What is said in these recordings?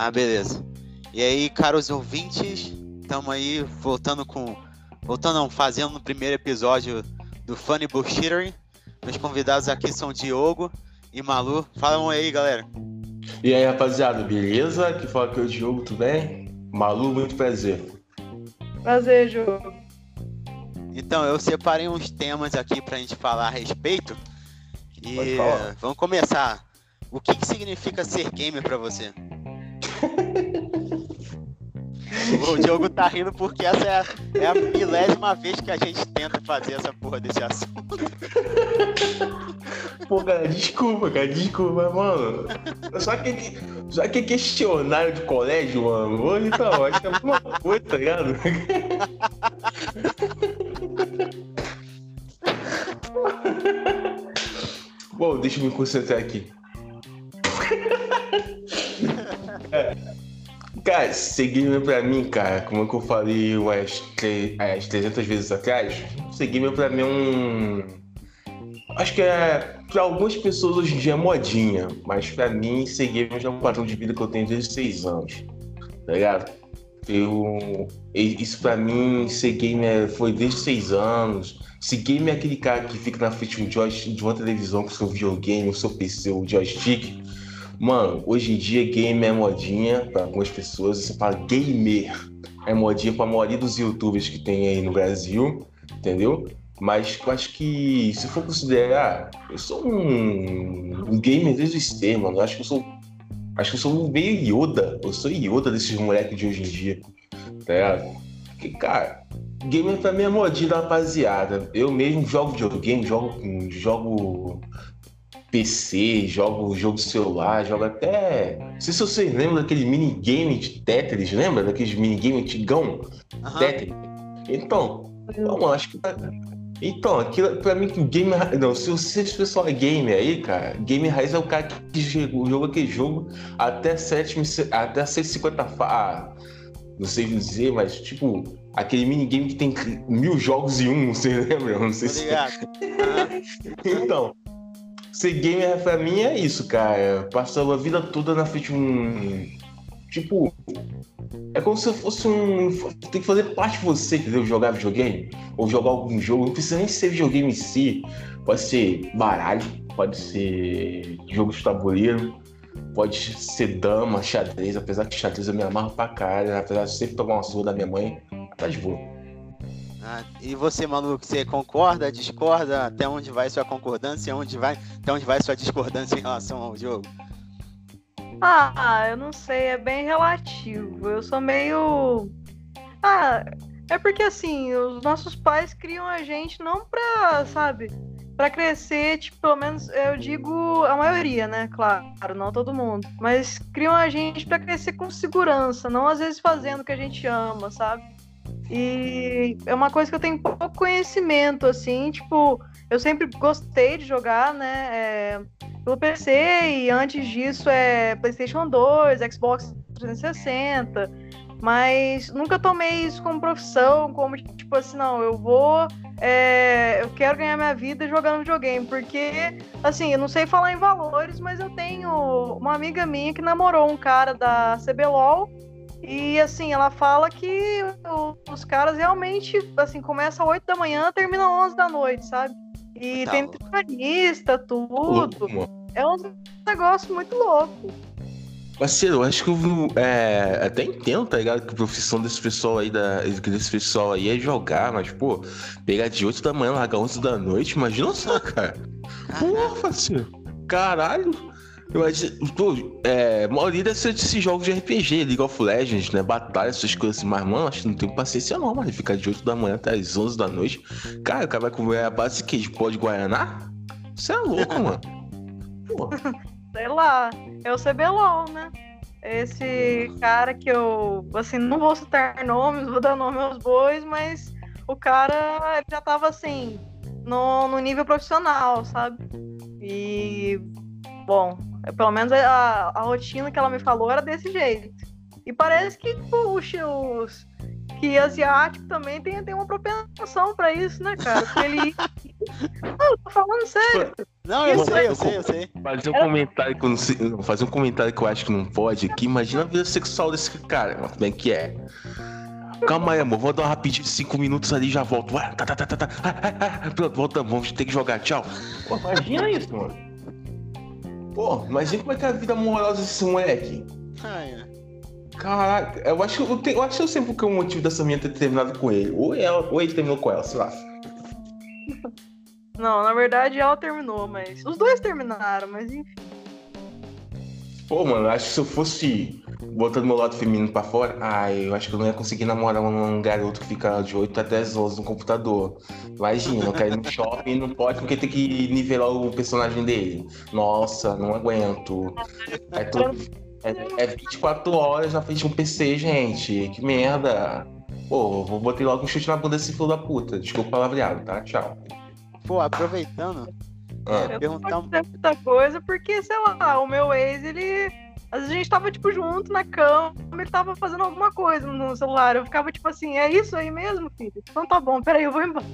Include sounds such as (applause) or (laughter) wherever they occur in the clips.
Ah, beleza. E aí, caros ouvintes, estamos aí voltando com. Voltando, não, fazendo no primeiro episódio do Funny Bullshittery. Meus convidados aqui são Diogo e Malu. Falam aí, galera. E aí, rapaziada, beleza? Aqui fala que é o Diogo, tudo bem? Malu, muito prazer. Prazer, Diogo. Então, eu separei uns temas aqui pra gente falar a respeito. E vamos começar. O que, que significa ser gamer pra você? (laughs) o Diogo tá rindo porque essa é a, é a milésima vez que a gente tenta fazer essa porra desse assunto. Pô, cara, desculpa, cara, desculpa, mano. Só que, só que questionário de colégio, mano, hoje tá ótimo, é uma coisa, tá ligado? Bom, deixa eu me concentrar aqui. É. Cara, seguir pra mim, cara, como é que eu falei umas, umas 300 vezes atrás, seguir pra mim é um. Acho que é. Pra algumas pessoas hoje em dia é modinha, mas pra mim, seguir é um padrão de vida que eu tenho desde 6 anos, tá ligado? Eu, isso pra mim, ser gamer foi desde 6 anos. Se game é aquele cara que fica na frente de, um de uma televisão com seu videogame, o seu PC, o joystick Mano, hoje em dia game é modinha para algumas pessoas. Você fala gamer é modinha para a maioria dos youtubers que tem aí no Brasil, entendeu? Mas eu acho que se for considerar, eu sou um, um gamer desde o extremo, mano. Eu acho que eu sou. Acho que eu sou meio Yoda. Eu sou Yoda desses moleques de hoje em dia. Tá? Porque, cara, gamer pra mim é modinha da rapaziada. Eu mesmo jogo videogame, jogo, jogo PC, jogo jogo celular, jogo até. Não sei se vocês lembram daquele minigame de Tetris, lembra? Daqueles minigame antigão? Uhum. Tetris. Então, então, acho que. Então, aquilo, pra mim que o game. Não, se você pessoal é gamer aí, cara, game raiz é o cara que joga aquele jogo até 7, até 150 ah, não sei dizer, mas tipo, aquele minigame que tem mil jogos em um, (laughs) você lembra? Não sei se. (laughs) então, Ser gamer pra mim é isso, cara. Passou a vida toda na frente de um. Tipo. É como se fosse um. Tem que fazer parte de você, entendeu? Jogar videogame. Ou jogar algum jogo. Não precisa nem ser videogame em si. Pode ser baralho, pode ser jogo de tabuleiro, pode ser dama, xadrez. Apesar que xadrez eu me amarro pra caralho. Apesar de sempre tomar uma surra da minha mãe. Tá de boa. Ah, e você, Manu, você concorda, discorda? Até onde vai sua concordância? Onde vai, até onde vai sua discordância em relação ao jogo? Ah, eu não sei, é bem relativo. Eu sou meio. Ah, é porque assim, os nossos pais criam a gente não pra, sabe, pra crescer, tipo, pelo menos eu digo a maioria, né? Claro, não todo mundo. Mas criam a gente pra crescer com segurança, não às vezes fazendo o que a gente ama, sabe? E é uma coisa que eu tenho pouco conhecimento, assim, tipo, eu sempre gostei de jogar, né, é, pelo PC, e antes disso é PlayStation 2, Xbox 360, mas nunca tomei isso como profissão, como, tipo assim, não, eu vou, é, eu quero ganhar minha vida jogando videogame, porque, assim, eu não sei falar em valores, mas eu tenho uma amiga minha que namorou um cara da CBLOL, e assim, ela fala que os caras realmente, assim, começam às 8 da manhã, terminam às 11 da noite, sabe? E tá tem tripanista, tudo. é um negócio muito louco. Parceiro, eu acho que eu é, até entendo, tá ligado? Que a profissão desse pessoal aí, da, desse pessoal aí é jogar, mas, pô, pegar de 8 da manhã, largar 11 da noite, imagina só, cara. Porra, parceiro. Caralho. Acho, pô, é, a maioria desses jogos de RPG, League of Legends, né? Batalha, essas coisas assim, mas, mano, acho que não tenho paciência não, mano. Ficar de 8 da manhã até as 11 da noite. Cara, o cara vai comer a base que de pó de Guaraná? Você é louco, (laughs) mano. Pô. Sei lá, é o CBLOL, né? Esse cara que eu, assim, não vou citar nomes, vou dar nome aos bois, mas o cara já tava, assim, no, no nível profissional, sabe? E, bom, é, pelo menos a, a rotina que ela me falou era desse jeito. E parece que tipo, os, que asiático também tem, tem uma propensão pra isso, né, cara? Porque ele. (laughs) Não, eu tô falando sério. Não, eu Não, sei, eu sei, eu sei. Fazer um comentário que eu não fazer um comentário que eu acho que não pode aqui. Imagina a vida sexual desse cara, mano, como é que é? Calma aí, amor. Vou dar uma rapidinho de 5 minutos ali e já volto. Vai, tá, tá, tá, tá, tá. Ah, ah, ah, pronto, voltamos. Vamos ter que jogar. Tchau. Pô, imagina isso, mano. Pô, imagina como é que é a vida amorosa desse moleque. Ai, ai. Caraca, eu acho que eu, tenho, eu acho que eu sei porque o motivo dessa minha ter terminado com ele. Ou, ela, ou ele terminou com ela, sei lá. (laughs) Não, na verdade ela terminou, mas. Os dois terminaram, mas enfim. Pô, mano, acho que se eu fosse botando meu lado feminino pra fora, ai, eu acho que eu não ia conseguir namorar um garoto que fica de 8 até 10 horas no computador. Imagina, eu quero ir no shopping e não pode porque tem que nivelar o personagem dele. Nossa, não aguento. É, todo, é, é 24 horas na frente de um PC, gente. Que merda. Pô, vou botar logo um chute na bunda desse filho da puta. Desculpa o palavreado, tá? Tchau. Pô, aproveitando. É, Eu perguntar não um... dizer muita coisa, porque, sei lá, o meu ex, ele. Às vezes a gente tava, tipo, junto na cama, ele tava fazendo alguma coisa no celular. Eu ficava, tipo assim, é isso aí mesmo, filho? Então tá bom, peraí, eu vou embora.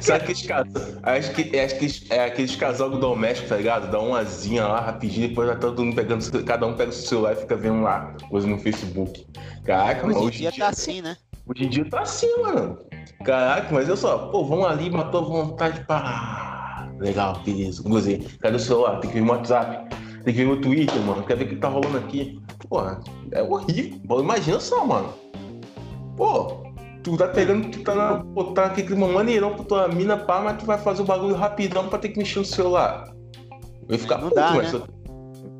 Sabe aqueles casal? Acho que, acho que é aqueles casal doméstico, tá ligado? Dá uma asinha lá rapidinho, depois já tá todo mundo pegando. Cada um pega o seu celular e fica vendo lá, coisa no Facebook. Caraca, mano, Hoje em dia tá assim, né? Hoje em dia tá assim, mano. Caraca, mas eu só, pô, vamos ali, matou a vontade pra. Legal, beleza. Gozei. Cadê o celular? Tem que ver meu WhatsApp. Tem que ver meu Twitter, mano. Quer ver o que tá rolando aqui? Porra, é horrível. Pô, imagina só, mano. Pô, tu tá pegando, tu tá na. Pô, tá naquele clima maneirão pra tua mina, pá, mas tu vai fazer o bagulho rapidão pra ter que mexer no celular. Eu ia ficar puto, dá, mas né?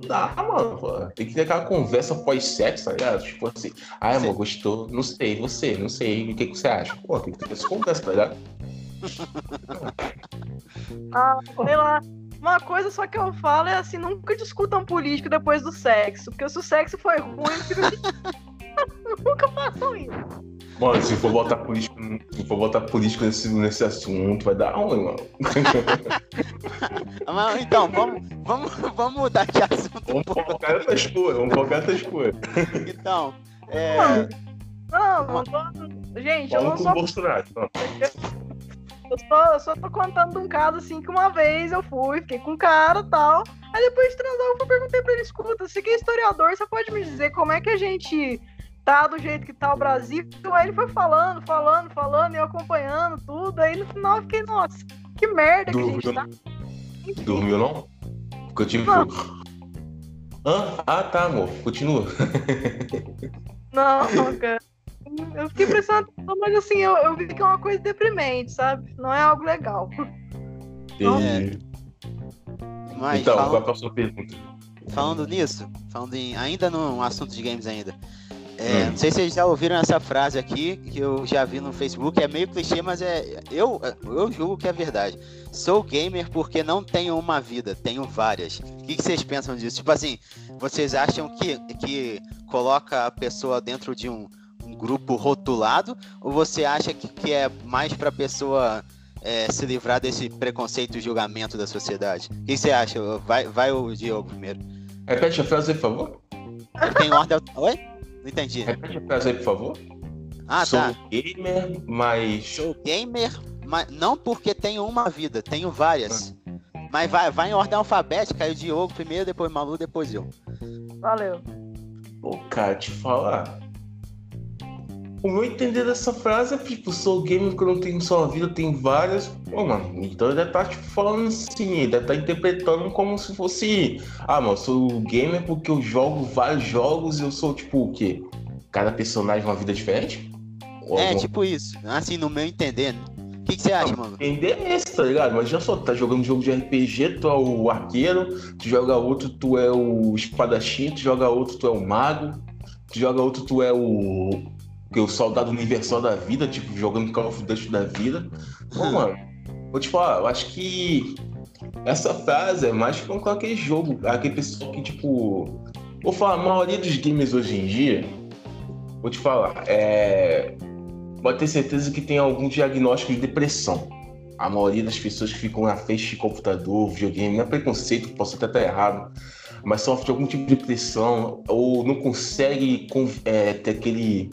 Dá, mano. Pô. Tem que ter aquela conversa pós-sexo, tá ligado? Tipo assim, ai, amor, gostou? Não sei, você, não sei. O que, que você acha? Pô, tem que ter essa conversa, tá ligado? (laughs) Ah, sei lá. Uma coisa só que eu falo é assim, nunca discutam político depois do sexo. Porque se o sexo foi ruim, (laughs) nunca façam isso. Mano, se for botar político, se for botar político nesse, nesse assunto, vai dar ruim, mano. (laughs) Mas, então, vamos, vamos, vamos mudar de assunto Vamos pouco. focar nessas coisas, vamos focar nessas coisas. Então, é, Não, não tô... Gente, eu Fala não sou o Bolsonaro. Não. Eu só, eu só tô contando um caso assim que uma vez eu fui, fiquei com um cara e tal. Aí depois de transar, eu perguntei pra ele: escuta, você que é historiador, você pode me dizer como é que a gente tá do jeito que tá o Brasil? Aí ele foi falando, falando, falando, e eu acompanhando tudo. Aí no final eu fiquei, nossa, que merda que a gente Dormiu, tá. Dormiu não? Ficou tipo. Não. Hã? Ah, tá, amor. Continua. (laughs) Não, cara. Eu fiquei prestando atenção, mas assim, eu, eu vi que é uma coisa deprimente, sabe? Não é algo legal. Entendi. mas então, falando- qual é a sua pergunta? Falando nisso, falando em, ainda no assunto de games ainda. É, Hum. Não sei se vocês já ouviram essa frase aqui, que eu já vi no Facebook, é meio clichê, mas é. Eu, eu julgo que é verdade. Sou gamer porque não tenho uma vida, tenho várias. O que, que vocês pensam disso? Tipo assim, vocês acham que, que coloca a pessoa dentro de um, um grupo rotulado? Ou você acha que, que é mais pra pessoa é, se livrar desse preconceito e julgamento da sociedade? O que, que você acha? Vai, vai o Diogo primeiro. Repete a frase por favor. Tem ordem. Oi? Não entendi. Repete a frase aí, por favor. Ah, Sou tá. gamer, mas. Sou gamer, mas não porque tenho uma vida, tenho várias. Mas vai, vai em ordem alfabética, aí o Diogo primeiro, depois o Malu, depois eu. Valeu. Pô, cara, te falar. O meu entender dessa frase é tipo, sou gamer eu não tenho só uma vida, tenho várias. Pô, mano, então ele deve estar tipo, falando assim, ele deve estar interpretando como se fosse. Ah, mano, eu sou gamer porque eu jogo vários jogos e eu sou tipo o quê? Cada personagem uma vida diferente? Ou É, alguma tipo isso. Assim, no meu entender. O que, que você acha, mano? Entender é esse, tá ligado? Mas já só, tá jogando jogo de RPG, tu é o arqueiro, tu joga outro, tu é o espadachim, tu joga outro, tu é o mago, tu joga outro, tu é o. que é o soldado universal da vida, tipo, jogando Call of Duty da vida. Pô, Hum. mano, vou te falar, eu acho que essa frase é mais com aquele jogo, aquele pessoal que, tipo. Vou falar, a maioria dos gamers hoje em dia, vou te falar, é pode ter certeza que tem algum diagnóstico de depressão. A maioria das pessoas que ficam na frente de computador, videogame, não é preconceito, posso até estar errado. mas sofre de algum tipo de depressão, ou não consegue é, ter aquele,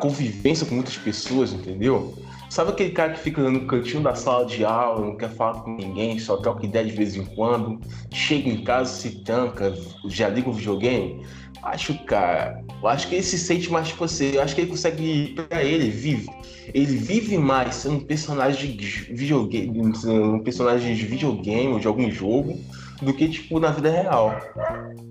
convivência com muitas pessoas, entendeu? Sabe aquele cara que fica no cantinho da sala de aula, não quer falar com ninguém, só troca ideia de vez em quando, chega em casa, se tanca, já liga o videogame? Acho, cara, eu acho que ele se sente mais tipo assim, eu acho que ele consegue, pra ele, vive. Ele vive mais sendo um personagem de videogame, um personagem de videogame ou de algum jogo, do que, tipo, na vida real.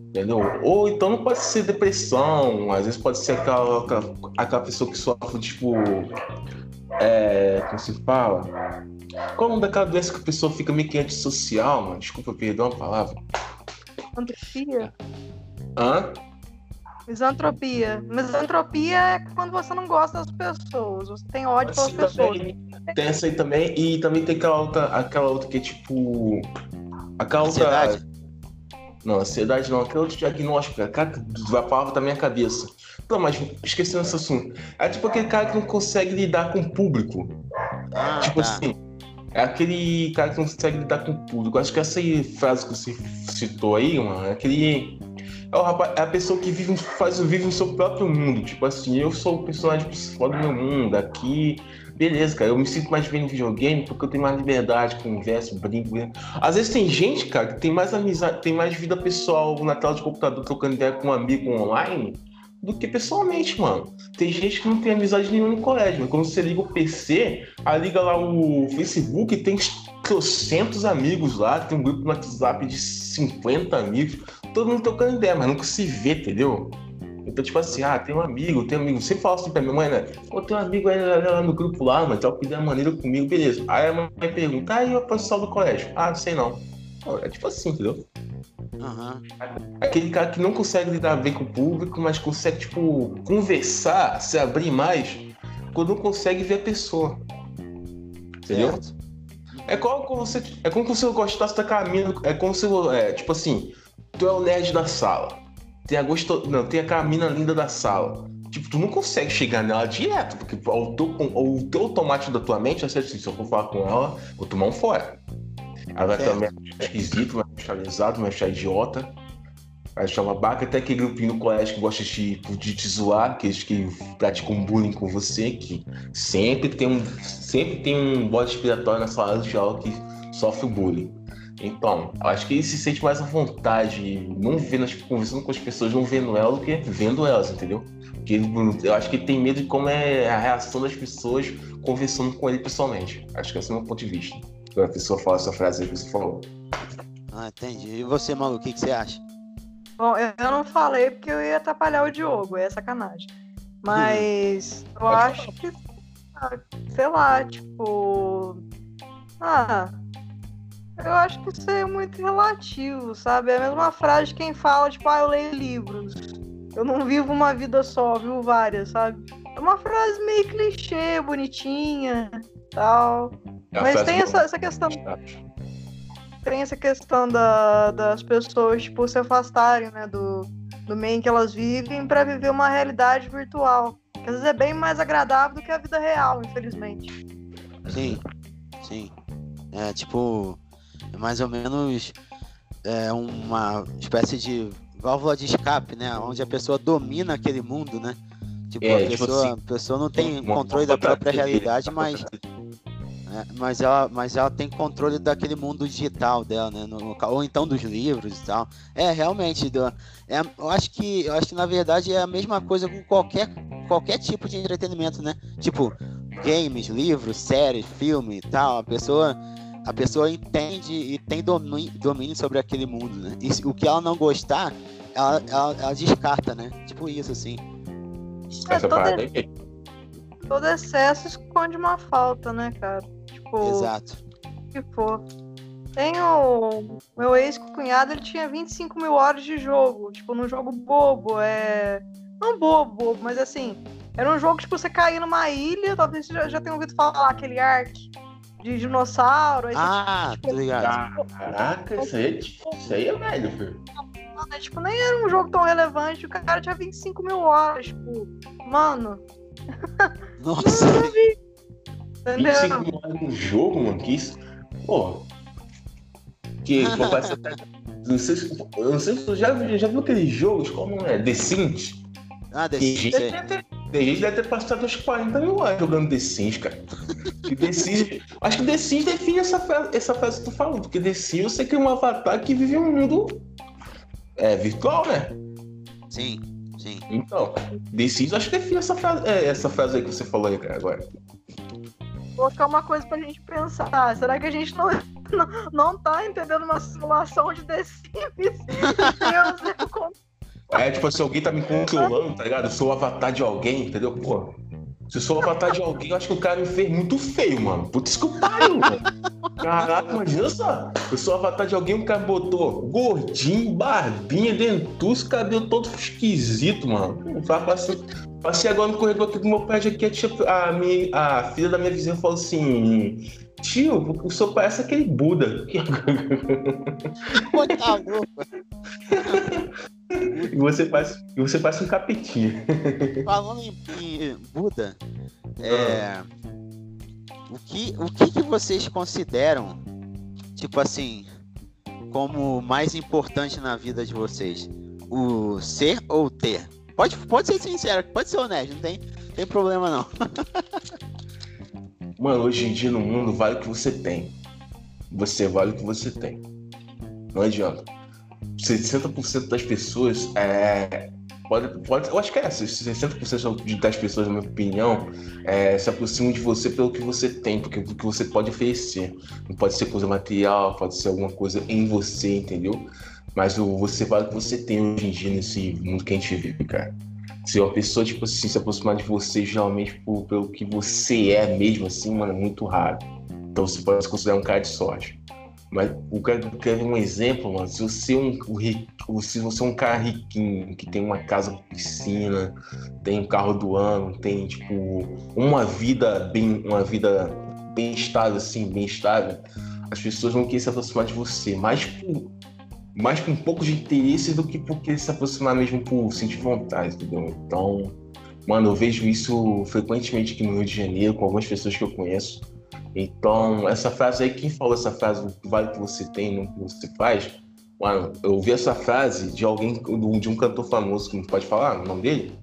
Entendeu? Ou então não pode ser depressão, às vezes pode ser aquela, aquela, aquela pessoa que sofre, tipo. É. Como se fala? Qual é o nome daquela doença que a pessoa fica meio que antissocial, mano? Desculpa, perdão a palavra. Antropia? Hã? Misantropia. Misantropia é quando você não gosta das pessoas, você tem ódio pelas pessoas. tem essa aí também, e também tem aquela outra, aquela outra que é tipo. Aquela outra. Ansiedade? Não, ansiedade não, aquela outra diagnóstico, a cara a palavra da minha cabeça. Não, mas esquecendo esse assunto. É tipo aquele cara que não consegue lidar com o público. Ah, tipo tá. assim, é aquele cara que não consegue lidar com o público. Acho que essa aí, frase que você citou aí, mano, é aquele. É, o rapaz, é a pessoa que vive, faz, vive no seu próprio mundo. Tipo assim, eu sou o personagem principal do meu mundo. Aqui, beleza, cara, eu me sinto mais bem no videogame porque eu tenho mais liberdade, converso, brinco. né? Às vezes tem gente, cara, que tem mais amizade, tem mais vida pessoal na tela de computador trocando ideia com um amigo online do que pessoalmente, mano. Tem gente que não tem amizade nenhuma no colégio, mas quando você liga o PC, aí liga lá o Facebook e tem trocentos amigos lá, tem um grupo no WhatsApp de 50 amigos, todo mundo trocando ideia, mas nunca se vê, entendeu? Então, tipo assim, ah, tem um amigo, tem um amigo. Sempre falo assim pra minha mãe, né? Pô, tem um amigo aí lá no grupo lá, mano, troca ideia maneira comigo, beleza. Aí a mãe pergunta, ah, e o pessoal do colégio? Ah, não sei não. É tipo assim, entendeu? Aham. Aquele cara que não consegue lidar bem com o público, mas consegue, tipo, conversar, se abrir mais, quando não consegue ver a pessoa. Entendeu? Certo. É como você, é como se você gostasse da Camila. É como se, é, tipo assim, tu é o nerd da sala. Tem a gosto, não, tem aquela mina linda da sala. Tipo, tu não consegue chegar nela direto, porque o teu, o teu automático da tua mente vai ser assim, se eu for falar com ela, vou tomar um fora. Ela vai achar esquisito, vai achar lesado, vai achar idiota. Vai achar uma baca, até aquele grupinho no colégio que gosta de, de te zoar, aqueles que praticam bullying com você, que sempre tem um, sempre tem um bode expiatório na sala de aula que sofre bullying. Então, eu acho que ele se sente mais à vontade, não vendo, tipo, conversando com as pessoas, não vendo elas, do que vendo elas, entendeu? Porque eu acho que ele tem medo de como é a reação das pessoas conversando com ele pessoalmente. Acho que esse é o meu ponto de vista. Quando a pessoa fala essa frase aí que você falou. Ah, entendi. E você, Malu, o que, que você acha? Bom, eu não falei porque eu ia atrapalhar o Diogo, é sacanagem. Mas eu Pode acho que, ah, sei lá, tipo. Ah. Eu acho que isso é muito relativo, sabe? É a mesma frase de quem fala, tipo, ah, eu leio livros. Eu não vivo uma vida só, eu vivo várias, sabe? É uma frase meio clichê, bonitinha, tal. É a Mas tem essa, essa questão tem essa questão da- das pessoas, tipo, se afastarem, né, do, do meio em que elas vivem para viver uma realidade virtual. Que às vezes é bem mais agradável do que a vida real, infelizmente. Sim, sim. É tipo, mais ou menos é, uma espécie de válvula de escape, né? Onde a pessoa domina aquele mundo, né? Tipo, É, a, tipo pessoa, assim, a pessoa não tem Uma- controle da outra própria realidade, mas, TV. é, mas, ela, mas ela tem controle daquele mundo digital dela, né? No, ou então dos livros e tal. É, realmente, do- é, eu acho que eu acho que na verdade é a mesma coisa com qualquer, qualquer tipo de entretenimento, né? Tipo, games, livros, séries, filme e tal. A pessoa, a pessoa entende e tem domínio, sobre aquele mundo, né? E se- o que ela não gostar, ela, ela, ela descarta, né? Tipo isso, assim. Essa É, aí. Todo excesso esconde uma falta, né, cara? Tipo, Exato. o que for. Tem o meu ex-cunhado, ele tinha 25 mil horas de jogo. Tipo, num jogo bobo, é. Não bobo, bobo, mas assim. Era um jogo, tipo, você cair numa ilha, talvez você já, já tenha ouvido falar, aquele Ark de dinossauro. Ah, tô ligado. Caraca, isso aí, é- isso aí é velho, filho. né? Tipo, nem era um jogo tão relevante. O cara tinha 25 mil horas. Tipo, mano, Nossa. (laughs) entendeu? 25 mil horas no jogo, mano, que isso. Pô. Que pô, parece até, Não sei se, eu não sei se tu já, já viu aqueles jogos, como é? The Sims? Ah, The Sims. Gente, deve ter, tem gente que deve ter passado uns 40 mil anos jogando The Sims, cara. The Sims, acho que The Sims define essa frase, essa frase que tu falou, porque The Sims você cria um avatar que vive um mundo é, virtual, né? Sim, sim. Então, The Sims acho que define essa frase, é, essa frase aí que você falou aí, cara, agora. Vou colocar uma coisa pra gente pensar. Será que a gente não, (laughs) não, não tá entendendo uma simulação de The Sims? (laughs) Deus, eu con- É tipo assim, alguém tá me controlando, tá ligado? Eu sou o avatar de alguém, entendeu? Pô, se eu sou o avatar de alguém, eu acho que o cara me fez muito feio, mano. Putz que pariu, mano. Caraca, imagina só. Eu sou o avatar de alguém, o cara botou gordinho, barbinha, dentuço, cabelo todo esquisito, mano. Passei, passei agora no corredor aqui do meu prédio aqui, a, minha, a filha da minha vizinha falou assim. Tio, o senhor parece aquele Buda. Tá. E você parece, e você parece um capetinha. Falando em, em Buda, é, o, que, o que, que vocês consideram, tipo assim, como mais importante na vida de vocês? O ser ou o ter? Pode, pode ser sincero, pode ser honesto, não tem, tem problema não. (laughs) Mano, hoje em dia no mundo vale o que você tem. Você vale o que você tem. Não adianta. 60% das pessoas é. Pode, pode, eu acho que é essa. 60% de- das pessoas, na minha opinião, é, se aproximam de você pelo que você tem, porque o que você pode oferecer. Não pode ser coisa material, pode ser alguma coisa em você, entendeu? Mas o, você vale o que você tem hoje em dia nesse mundo que a gente vive, cara. Se uma pessoa, tipo assim, se aproximar de você geralmente por, pelo que você é mesmo, assim, mano, é muito raro. Então você pode se considerar um cara de sorte. Mas o cara quer um exemplo, mano. Se você é um, se você é um cara riquinho, que tem uma casa com piscina, tem um carro do ano, tem, tipo, uma vida bem, uma vida bem estável, assim, bem estável, as pessoas vão querer se aproximar de você. Mais por, mais com um pouco de interesse do que por querer se aproximar mesmo por sentir vontade, entendeu? Então, mano, eu vejo isso frequentemente aqui no Rio de Janeiro, com algumas pessoas que eu conheço. Então, essa frase aí, quem falou essa frase, o que vale o que você tem, não o que você faz? Mano, eu ouvi essa frase de alguém, de um cantor famoso, que não pode falar o nome dele?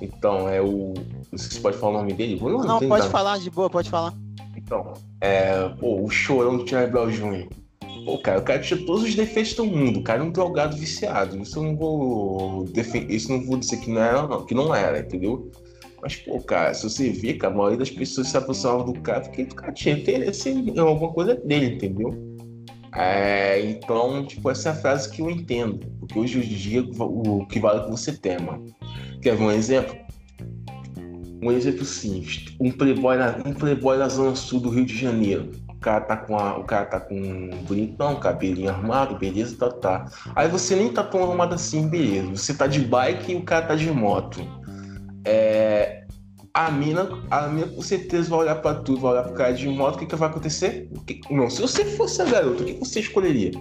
Então, é o. Não sei se pode falar o nome dele. Eu Não, tenho pode nada. falar de boa, pode falar. Então, é. Pô, o chorão do Charlie Brown Jr. Pô, cara, o cara tinha todos os defeitos do mundo. O cara é um drogado viciado. Isso eu não vou. Defen... Isso não vou dizer que não era, não. Que não era, entendeu? Mas, pô, cara, se você vê, cara, a maioria das pessoas se aproximavam do cara porque o cara tinha interesse em alguma coisa dele, entendeu? É, então, tipo, essa é a frase que eu entendo. Porque hoje em dia o que vale é que você tem, mano. Quer ver um exemplo? Um exemplo simples. Um playboy um playboy na zona sul do Rio de Janeiro. O cara tá com, a, o cara tá com um bonitão, cabelinho armado, beleza, tá, tá. Aí você nem tá tão arrumado assim, beleza. Você tá de bike e o cara tá de moto. É, a mina, a mina com certeza vai olhar pra tu, vai olhar pro cara de moto, o que, que vai acontecer? Que- não, se você fosse a garota, o que você escolheria?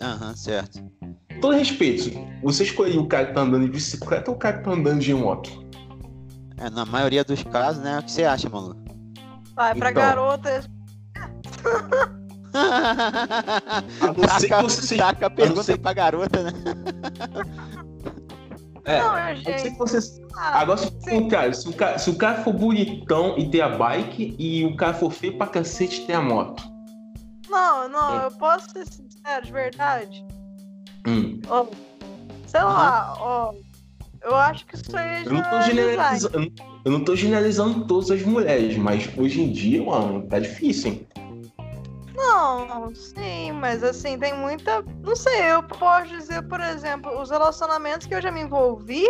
Aham, certo. Com todo respeito, você escolheria o cara que tá andando de bicicleta ou o cara que tá andando de moto? É, na maioria dos casos, né? O que você acha, maluco? Vai pra Então. garota. A não ser que taca, você- taca a pergunta ser- aí pra garota, né? É, não, a ser gente. que você Ah, Agora, se, o cara, se, o cara, se o cara for bonitão e ter a bike, e o cara for feio pra cacete e ter a moto. não, não, eu posso ser sincero, de verdade. Hum. Ó, sei lá, ó. Eu acho que isso aí é Eu não, tô generalizando, eu não- tô generalizando todas as mulheres, mas hoje em dia, mano, tá difícil, hein? Não, sim, mas assim, tem muita. Não sei, eu posso dizer, por exemplo, os relacionamentos que eu já me envolvi,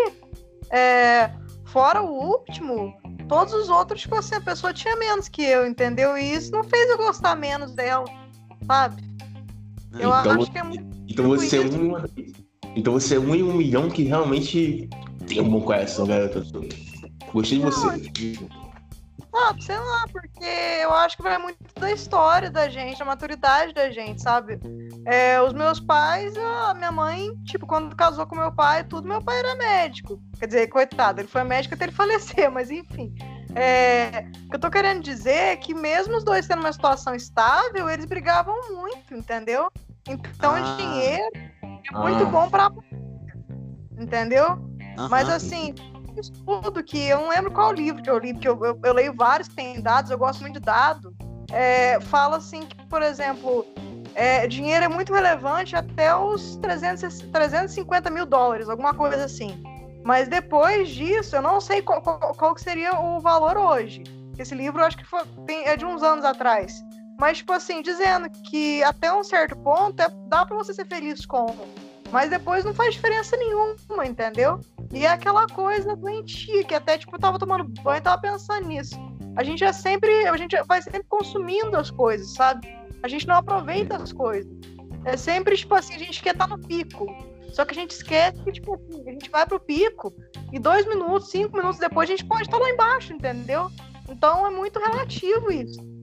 é, fora o último, todos os outros, tipo assim, a pessoa tinha menos que eu, entendeu? E isso não fez eu gostar menos dela, sabe? Eu Então, acho que é muito. Então você é isso. Então você é um em um milhão que realmente tem um bom coração, garota. Gostei de você. Ah, sei lá, porque eu acho que vai muito da história da gente, da maturidade da gente, sabe? É, os meus pais, a minha mãe, tipo, quando casou com meu pai, tudo, meu pai era médico. Quer dizer, coitado, ele foi médico até ele (laughs) falecer, mas enfim. É, o que eu tô querendo dizer é que mesmo os dois tendo uma situação estável, eles brigavam muito, entendeu? Então, Ah. dinheiro é muito Ah. bom pra. Entendeu? Aham. Mas assim, tudo que eu não lembro qual livro que eu li, porque eu, eu, eu leio vários que tem dados, eu gosto muito de dado. É, fala assim que, por exemplo, é, dinheiro é muito relevante até os 300, 350 mil dólares, alguma coisa assim. Mas depois disso, eu não sei qual, qual, qual seria o valor hoje. Esse livro eu acho que foi, tem- é de uns anos atrás. Mas, tipo assim, dizendo que até um certo ponto é, dá pra você ser feliz com. Mas depois não faz diferença nenhuma, entendeu? E é aquela coisa doentia, que até, tipo, eu tava tomando banho e tava pensando nisso. A gente é sempre, a gente vai sempre consumindo as coisas, sabe? A gente não aproveita as coisas. É sempre, tipo assim, a gente quer estar no pico. Só que a gente esquece que, tipo assim, a gente vai pro pico e dois minutos, cinco minutos depois a gente pode estar lá embaixo, entendeu? Então é muito relativo isso.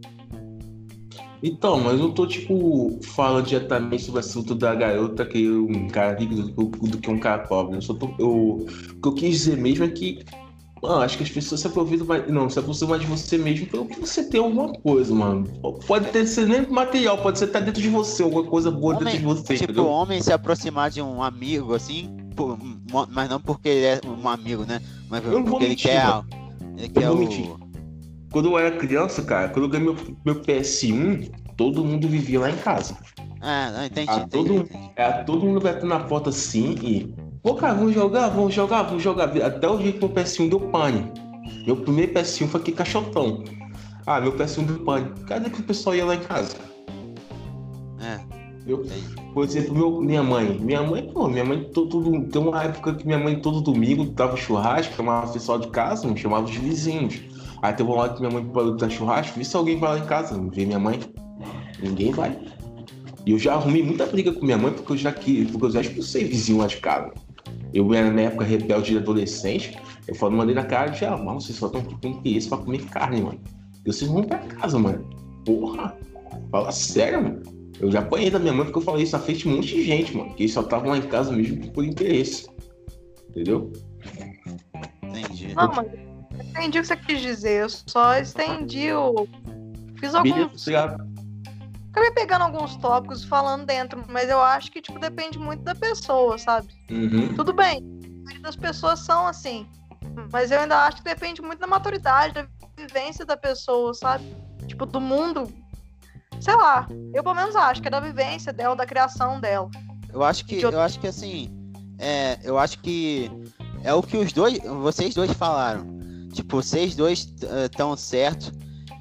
Então, mas eu não tô, tipo, falando diretamente sobre o assunto da garota que um cara rico do, do que um cara pobre. Eu só tô. Eu, o que eu quis dizer mesmo é que. Mano, acho que as pessoas se aproveitam mais. Não, se aproximam mais de você mesmo pelo que você tem alguma coisa, mano. Pode ter ser nem material, pode ser estar dentro de você, alguma coisa boa dentro Homem, de você. tipo, entendeu? homem se aproximar de um amigo, assim, por- mas não porque ele é um amigo, né? Mas Eu não vou porque ele mentir, quer. mano. Ele quer o. mentir. Quando eu era criança, cara, quando eu ganhei meu, meu PS1, todo mundo vivia lá em casa. Ah, não, entendi, Ah, entendi, todo- entendi. Era todo mundo batendo na porta assim e. Pô, cara, vamos jogar, vamos jogar, vamos jogar. Até o dia que meu PS1 deu pane. Meu primeiro PS1 foi aqui caixotão. Ah, meu PS1 deu pane. Cadê que o pessoal ia lá em casa? É, entendi. Por exemplo, meu, minha mãe. Minha mãe, pô, minha mãe todo, tem uma época que minha mãe todo domingo dava churrasco, chamava o pessoal de casa, me chamava os vizinhos. Aí teve uma hora que minha mãe dar churrasco, vi se alguém vai lá em casa, ver minha mãe. Ninguém vai. E eu já arrumei muita briga com minha mãe porque eu já quis, porque eu já expulsei vizinho lá de casa. Eu era na época rebelde de adolescente, eu falei, mandei na cara de ah, mano, vocês só estão aqui com interesse pra comer carne, mano. E vocês vão pra casa, mano. Porra! Fala sério, mano. Eu já apanhei da minha mãe porque eu falei isso na frente de um monte de gente, mano. Que eles só estavam lá em casa mesmo por interesse. Entendeu? Entendi. Não, mas entendi o que você quis dizer. Eu só estendi o. Fiz alguns. Acabei pegando alguns tópicos falando dentro, mas eu acho que, tipo, depende muito da pessoa, sabe? Uhum. Tudo bem, a maioria das pessoas são assim. Mas eu ainda acho que depende muito da maturidade, da vivência da pessoa, sabe? Tipo, do mundo. Sei lá, eu pelo menos acho que é da vivência dela, da criação dela. Eu acho que, Que eu- eu acho que assim, é, eu acho que é o que os dois, vocês dois falaram. Tipo, vocês dois estão certos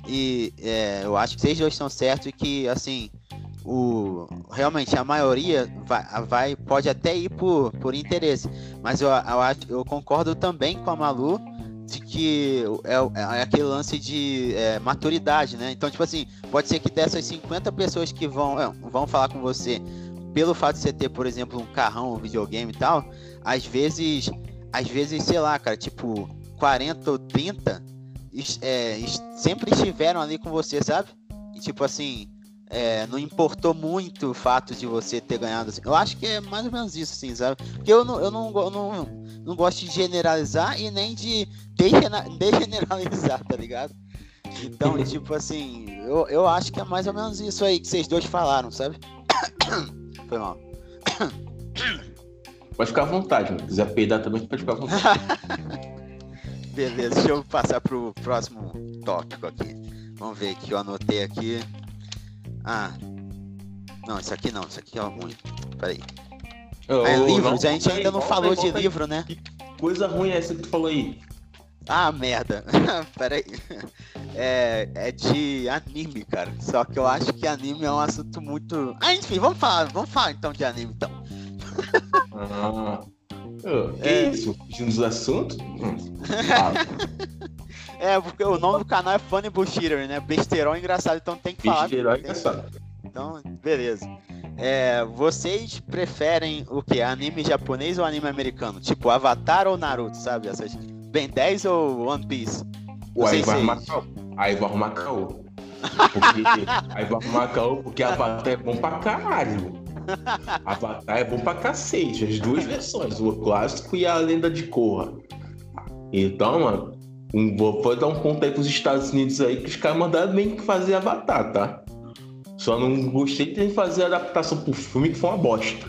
e é, eu acho que vocês dois estão certos e que assim, o realmente a maioria vai, vai pode até ir por, por interesse, mas eu, eu eu concordo também com a Malu de que é, é aquele lance de é, maturidade, né? Então, tipo assim, pode ser que dessas 50 pessoas que vão, é, vão falar com você pelo fato de você ter, por exemplo, um carrão, um videogame e tal, às vezes, às vezes, sei lá, cara, tipo, 40 ou 30 es- é, sempre estiveram ali com você, sabe? E tipo assim, é, não importou muito o fato de você ter ganhado. assim. Eu acho que é mais ou menos isso, assim, sabe? Porque eu não, eu não, não, não gosto de generalizar e nem de (laughs) degeneralizar, tá ligado? Então, (laughs) tipo assim, eu, eu acho que é mais ou menos isso aí que vocês dois falaram, sabe? (coughs) Foi mal. Pode ficar à vontade, mano. Se quiser peidar também, pode ficar à vontade. (laughs) Beleza, deixa eu passar pro próximo tópico aqui. Vamos ver que eu anotei aqui. Ah. Não, isso aqui não, isso aqui é ruim. Peraí. Ô, É livros, não, a gente ainda não volta falou aí, de volta livro, né? Coisa ruim é essa que tu falou aí. Ah, merda. (laughs) Peraí. É, é de anime, cara. Só que eu acho que anime é um assunto muito. Ah, enfim, vamos falar, vamos falar então de anime então. É. isso? Fugindo do assunto? Hum. (laughs) É, porque o nome do canal é Funny Bullshitter, né? Besterol engraçado, então tem que falar. De herói engraçado. Então, beleza. É, vocês preferem o que? Anime japonês ou anime americano? Tipo Avatar ou Naruto, sabe? Essas Ben 10 ou One Piece? Pô, aí vai arrumar caô. Aí vai arrumar caô. Porque, (laughs) aí vai arrumar caô porque Avatar é bom pra caralho. Avatar é bom pra cacete. As duas versões, o clássico e a lenda de Korra. Então, mano, um, vou, vou dar um ponto aí pros Estados Unidos aí que os caras mandaram bem fazer Avatar, tá? Só não gostei de fazer a adaptação pro filme, que foi uma bosta.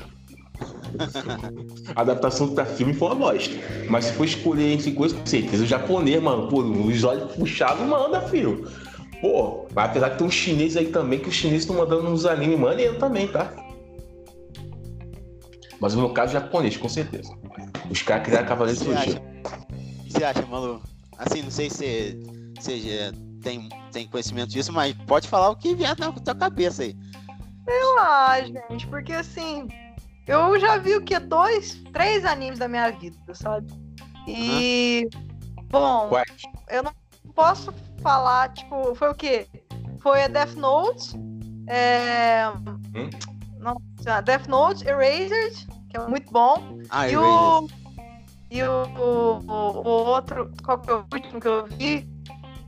a adaptação pra filme foi uma bosta. Mas se for escolher entre coisas, com certeza o japonês, mano, pô, os olhos puxados manda, filho. Pô, apesar que tem um chinês aí também, que os chineses estão mandando uns animes maneiros também, tá? Mas no meu caso, japonês, com certeza. Os caras criaram Cavaleiros do Você Zodíaco. acha? O que você acha, Malu? Assim, não sei se você tem, tem conhecimento disso, mas pode falar o que vier na tua cabeça aí. Ah, gente, porque assim, eu já vi o que? Dois, três animes da minha vida, sabe? E. Bom, Quais? eu não posso falar, tipo, foi o quê? Foi a Death Note, é... Hum? Nossa, Death Note, Erased, que é muito bom, Ah, e o... E o, o, o outro, qual que é o último que eu vi?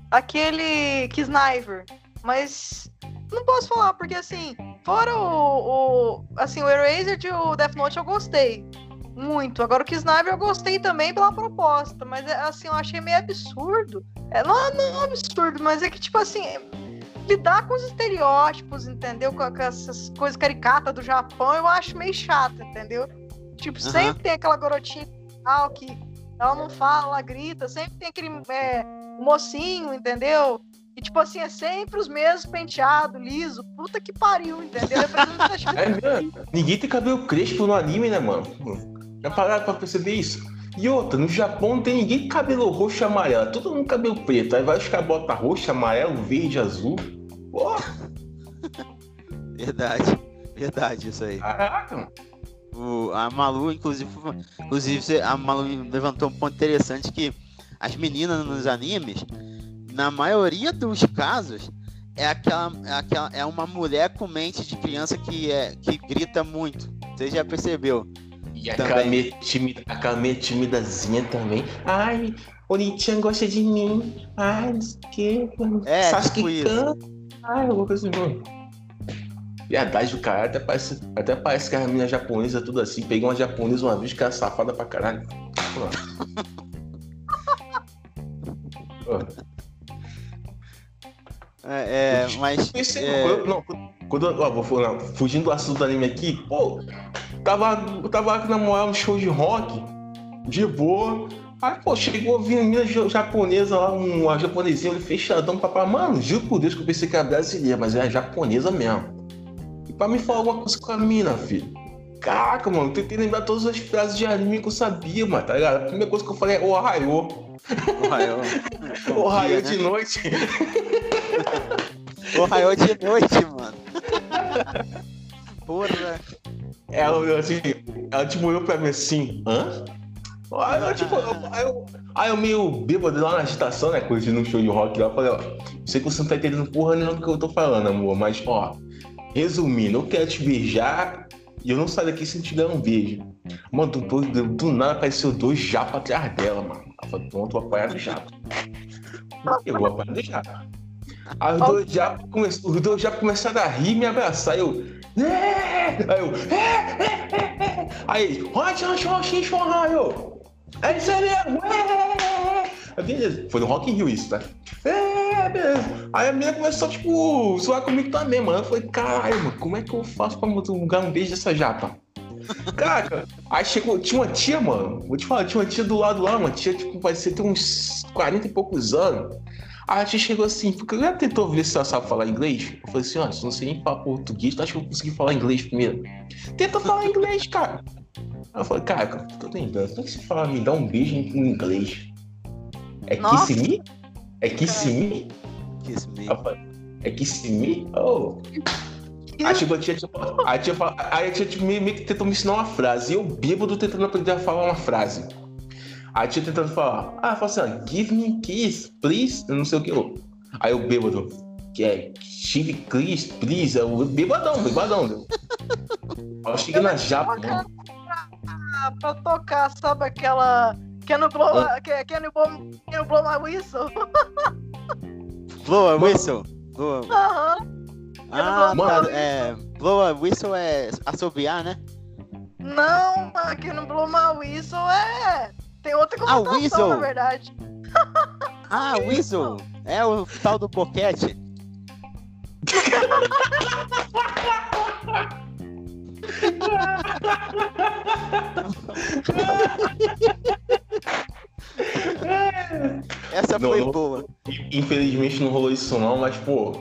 Aquele Kisniver. Mas não posso falar, porque assim, fora o, o assim, o Erased e o Death Note eu gostei. Muito. Agora o Kisniver eu gostei também pela proposta. Mas é, assim, eu achei meio absurdo. É, não, não é absurdo, mas é que, tipo assim, lidar com os estereótipos, entendeu? Com, com essas coisas caricatas do Japão, eu acho meio chato, entendeu? Tipo, Aham. sempre tem aquela garotinha tal que ela não fala, ela grita, sempre tem aquele é, mocinho, entendeu? E tipo assim, é sempre os mesmos penteados, liso. Puta que pariu, entendeu? É pra mim tá (laughs) É? Ninguém tem cabelo crespo no anime, né, mano? Já pararam pra perceber isso? E outra, no Japão não tem ninguém com cabelo roxo e amarelo, é todo mundo com cabelo preto. Aí vai os caras botam roxo, amarelo, verde, azul. Pô, Verdade. Verdade, isso aí. caraca. O, a Malu, inclusive, inclusive, a Malu levantou um ponto interessante que as meninas nos animes, na maioria dos casos, é aquela, é aquela é uma mulher com mente de criança que é que grita muito. Você já percebeu? E aquela meio, tímida, aquela meio timidazinha também. Ai, o Nichan gosta de mim. Ai, não sei o que. É, Sasuke tipo isso. Ai, eu vou assim, mano. Verdade do cara, até parece, até parece que as meninas japonesas tudo assim. Peguei uma japonesa uma vez que era safada pra caralho. É, é, mas Pensei, é, quando, não, quando eu, ó, vou falar, não, fugindo do assunto do anime aqui, pô, tava, eu tava na moral no show de rock, de boa. Aí, pô, chegou vindo mina ja- japonesa lá, um, uma japonesinha, ele fechadão, papai, mano, juro por Deus que eu pensei que era brasileira, mas era japonesa mesmo. E pra me falar alguma coisa com a mina, filho. Caraca, mano, tentei lembrar todas as frases de anime que eu sabia, mano, tá ligado? A primeira coisa que eu falei é o Raio. o Raio, O Raio né? de noite. (laughs) o Raio de noite, mano. (laughs) Porra. Ela, assim, ela tipo olhou pra mim assim, hã? Aí eu, tipo, eu- aí eu, meio bêbado lá na agitação, né? Curtindo um show de rock lá, eu falei, ó, sei que você não tá entendendo porra nenhuma do que eu tô falando, amor, mas ó, resumindo, eu quero te beijar e eu não saio daqui sem te dar um beijo. Mano, do, do, do nada apareceu dois japas atrás dela, mano. Ela falou, pronto, vou apanhar do japa. Eu vou apanhar do japa. Aí os dois japas começaram, os começaram a rir e me abraçar. Eu. É! Aí eu. É, é, é, é. Aí, rocha, rocha, rocha, rocha, eu. É isso aí mesmo! É! Beleza, foi no Rock in Rio isso, tá? É, beleza. Aí a menina começou, tipo, zoar comigo também, mano. Eu falei, caralho, mano, como é que eu faço pra lugar um beijo dessa japa? Caraca, aí chegou, tinha uma tia, mano. Vou te falar, tinha uma tia do lado lá, uma tia, tipo, parecia ter uns 40 e poucos anos. Aí a tia chegou assim, porque já tentou ver se ela sabe falar inglês? Eu falei assim, ó, se eu não sei nem falar português, tu acha que eu vou conseguir falar inglês primeiro? Tenta falar inglês, cara. Eu falei, cara, tô tentando. Como é que se fala me dá um beijo em inglês? É Nossa. kiss me? É kiss me? Kiss me. Falei, É kiss me? Oh. Aí tipo, a tia, tipo, a tia, aí a tia tipo, meio, meio que tentou me ensinar uma frase. E eu bêbado tentando aprender a falar uma frase. Aí a tia tentando falar, ah, fala assim, ó, give me kiss, please. Eu não sei o que. eu- Aí eu bêbado, que é, give kiss, please. Eu bêbadão, bêbadão. Né? Aí eu cheguei na japa, pra, pra tocar, sabe aquela. Can you blow, can, can you blow, can you blow my whistle? (laughs) Blow a whistle. Blow a... Aham. Ah, Mano. tá, é. Blow a whistle é assobiar, né? Não, can you blow my whistle é. Tem outra Ah, conotação, whistle. na verdade. (laughs) Ah, whistle. É o tal do boquete. (laughs) Essa foi não- boa. Infelizmente não rolou isso não, mas, pô,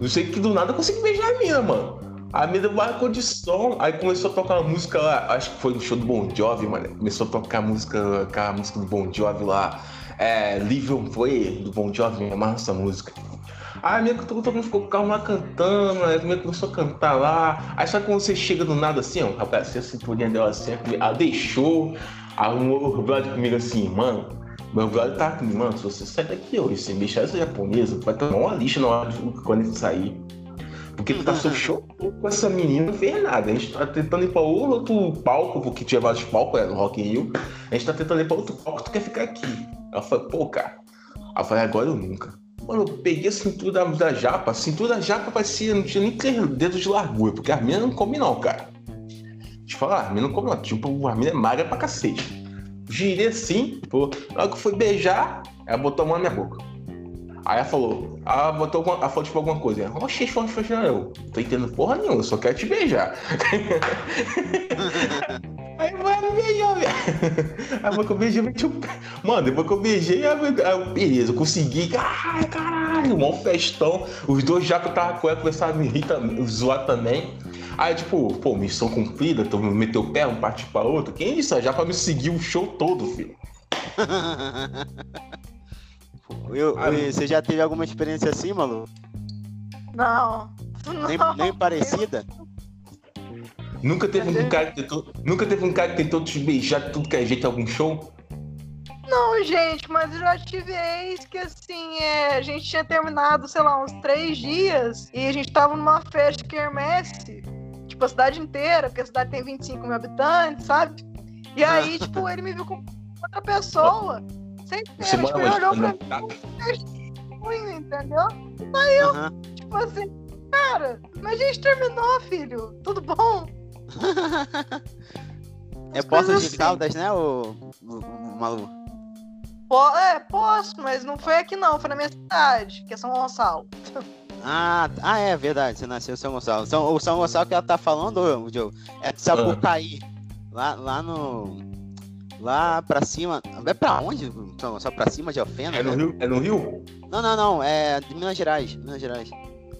não sei que do nada eu consegui beijar a mina, mano. A mina marcou de som, aí começou a tocar uma música lá, acho que foi no show do Bon Jovi, mano. Começou a tocar a música, aquela música do Bon Jovi lá, é, Live on Play, do Bon Jovi, me amarra essa música. Aí a minha todo mundo ficou com o carro lá cantando, aí a começou a cantar lá. Aí só que quando você chega do nada assim, ó, rapaz, assim, a cinturinha dela assim, ela deixou, arrumou o brother comigo assim, mano, meu brother tá comigo, mano, se você sair daqui hoje sem beijar essa japonesa, vai tomar uma lixa na hora de quando ele sair. Porque tu passou show com essa menina, não fez nada. A gente tá tentando ir pra outro palco, porque tinha vários palcos né, no Rock in Rio. A gente tá tentando ir pra outro palco, tu quer ficar aqui. Ela falou, pô, cara. Eu falei, agora eu nunca. Mano, eu peguei a cintura da, da japa, a cintura da japa parecia, não tinha nem três dedos de largura, porque a mina não come não, cara. Deixa eu falar, a mina não come não, tipo, a mina é magra pra cacete. Girei assim, pô, na hora que eu fui beijar, ela botou a mão na minha boca. Aí ela falou, ela botou alguma, ela falou tipo alguma coisa. Oxe, oxe, não, eu tô entendendo porra nenhuma, só quero te beijar. (laughs) Aí me beijou, velho. Aí depois que eu beijei, meti o pé. Mano, depois que eu beijei, aí beleza, eu consegui. Caralho, caralho, mó festão. Os dois já que eu tava com ela começaram a me rir zoar também. Aí, tipo, pô, missão cumprida, tu meteu o pé, um partiu pra outro. Quem disse? A Japa me seguiu o show todo, filho. (laughs) Eu- Ah, eu- você já teve alguma experiência assim, maluco? Não. Nem, Não. nem parecida? Nunca teve um cara que tentou. Nunca teve um cara que tentou te beijar de tudo que é jeito em algum show? Não, gente, mas eu já tive ex que assim, é, a gente tinha terminado, sei lá, uns três dias e a gente tava numa festa quermesse, tipo, a cidade inteira, porque a cidade tem 25 mil habitantes, sabe? E aí, (laughs) tipo, ele me viu com outra pessoa, Você ter, mora tipo, ele olhou pra onde? mim, ruim, entendeu? Aham. Tipo assim, cara, mas a gente terminou, filho, tudo bom? (laughs) É As Poços coisas de assim. Caldas, né, o, o, o maluco? Po- é, posso, mas não foi aqui não, foi na minha cidade, que é São Gonçalo. (laughs) Ah, ah, é verdade, você nasceu em São Gonçalo. São, o São Gonçalo que ela tá falando, ô, Joe, é de Sapucaí. Lá, lá no. Lá pra cima. É pra onde? São Gonçalo? Pra cima de Alfena? É no né? Rio? É no Rio? Não, não, não. É de Minas Gerais. Minas Gerais.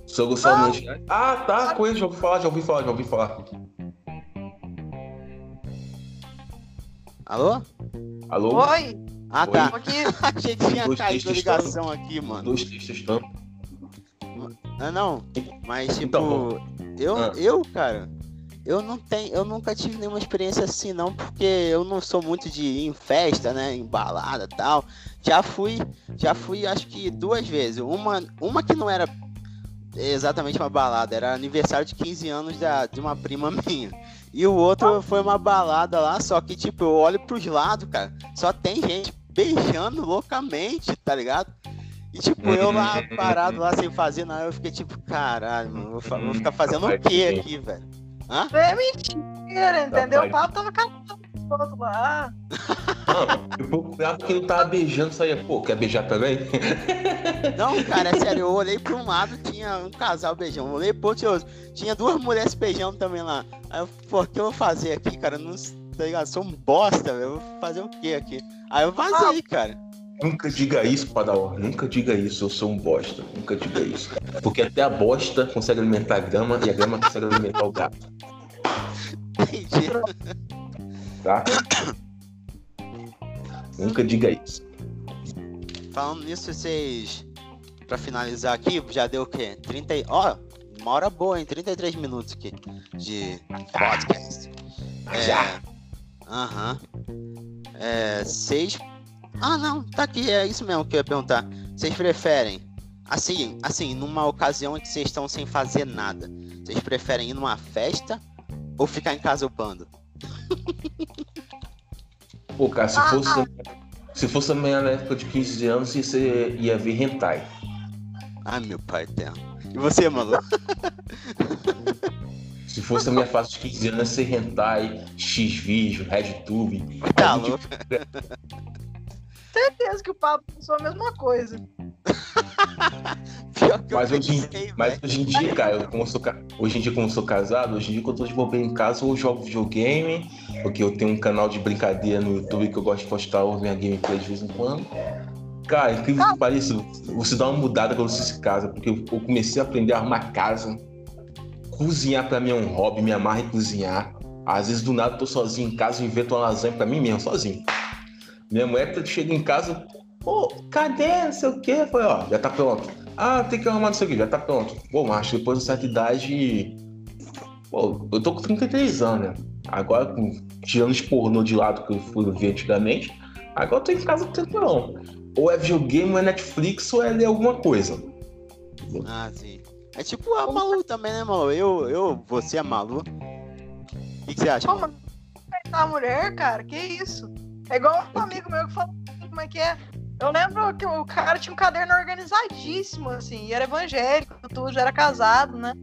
Sou Gonçalo Minas Gerais. Ah, tá, conheço, já ouvi falar, já ouvi falar, já ouvi falar. Alô? Alô? Oi, Ah, Oi? tá. aqui. (laughs) A gente tinha caído a ligação aqui, mano. Dois textos estão. Não, não. Mas, tipo, Então, eu, Ah. eu, cara, eu não tenho, eu nunca tive nenhuma experiência assim, não, porque eu não sou muito de ir em festa, né, em balada e tal. Já fui, já fui, acho que duas vezes. Uma, uma que não era exatamente uma balada, era aniversário de 15 anos da, de uma prima (laughs) minha. E o outro foi uma balada lá, só que, tipo, eu olho pros lados, cara, só tem gente beijando loucamente, tá ligado? E tipo, eu lá (laughs) parado lá sem fazer nada, eu fiquei tipo, caralho, mano, vou, vou ficar fazendo o quê aqui, velho? Hã? É mentira, entendeu? O papo tava calado do outro lá. Mano, eu procurava que não tava beijando, saía, pô, quer beijar também? (laughs) Não, cara, é sério, eu olhei pra um lado, tinha um casal beijando, eu olhei pro outro, tinha- duas mulheres beijando também lá. Aí eu, pô, o que eu vou fazer aqui, cara? Eu Não, tá ligado? Sou um bosta, velho, eu vou fazer o quê aqui? Aí eu vazei, cara. Nunca diga isso, Padawan. Nunca diga isso, eu sou um bosta. Nunca diga isso. Porque até a bosta consegue alimentar a grama e a grama consegue alimentar o gato, Entendi. tá? Nunca diga isso. Falando nisso, vocês. Pra finalizar aqui, já deu o quê? 30 e. Ó, uma hora boa, hein? 33 minutos aqui de podcast. Já. Aham. É. Vocês. Ah, não, tá aqui, é isso mesmo que eu ia perguntar. Vocês preferem. Assim, assim, numa ocasião em que vocês estão sem fazer nada, vocês preferem ir numa festa ou ficar em casa upando? Pô, cara, se fosse, se fosse a minha época de 15 anos, você ia ver hentai. Ai, meu pai eterno. E você, maluco? (laughs) Se fosse a minha fase de 15 anos, ia ser hentai, X-Video, RedTube. Tá louco? (laughs) Certeza que o papo pensou a mesma coisa. (laughs) Mas hoje, em, mas hoje em dia, cara, eu, como sou, hoje em dia, como sou casado, hoje em dia, quando eu tô de bobeira em casa, eu jogo videogame, porque eu tenho um canal de brincadeira no YouTube que eu gosto de postar o minha gameplay de vez em quando. Cara, incrível que pareça, você dá uma mudada quando você se casa, porque eu comecei a aprender a arrumar casa. Cozinhar pra mim é um hobby, me amarra em cozinhar. Às vezes do nada eu tô sozinho em casa, eu invento uma lasanha pra mim mesmo, sozinho. Minha mulher chega em casa, pô, cadê? Não sei o quê. Foi, ó, já tá pronto. Ah, tem que arrumar isso aqui, já tá pronto. Pô, macho, depois de certa idade. Pô, eu tô com 33 anos, né? Agora, tirando os pornô de lado que eu fui ver antigamente, agora eu tô em casa tranquilão ou é videogame, ou é Netflix, ou é ler alguma coisa. Ah, sim. É tipo a Malu também, né, Malu? Eu, eu, você é Malu. O que, que você acha? Como a mulher, cara? Que isso? É igual um amigo meu que falou como é que é. Eu lembro que o cara tinha um caderno organizadíssimo, assim, era evangélico, tudo, já era casado, né?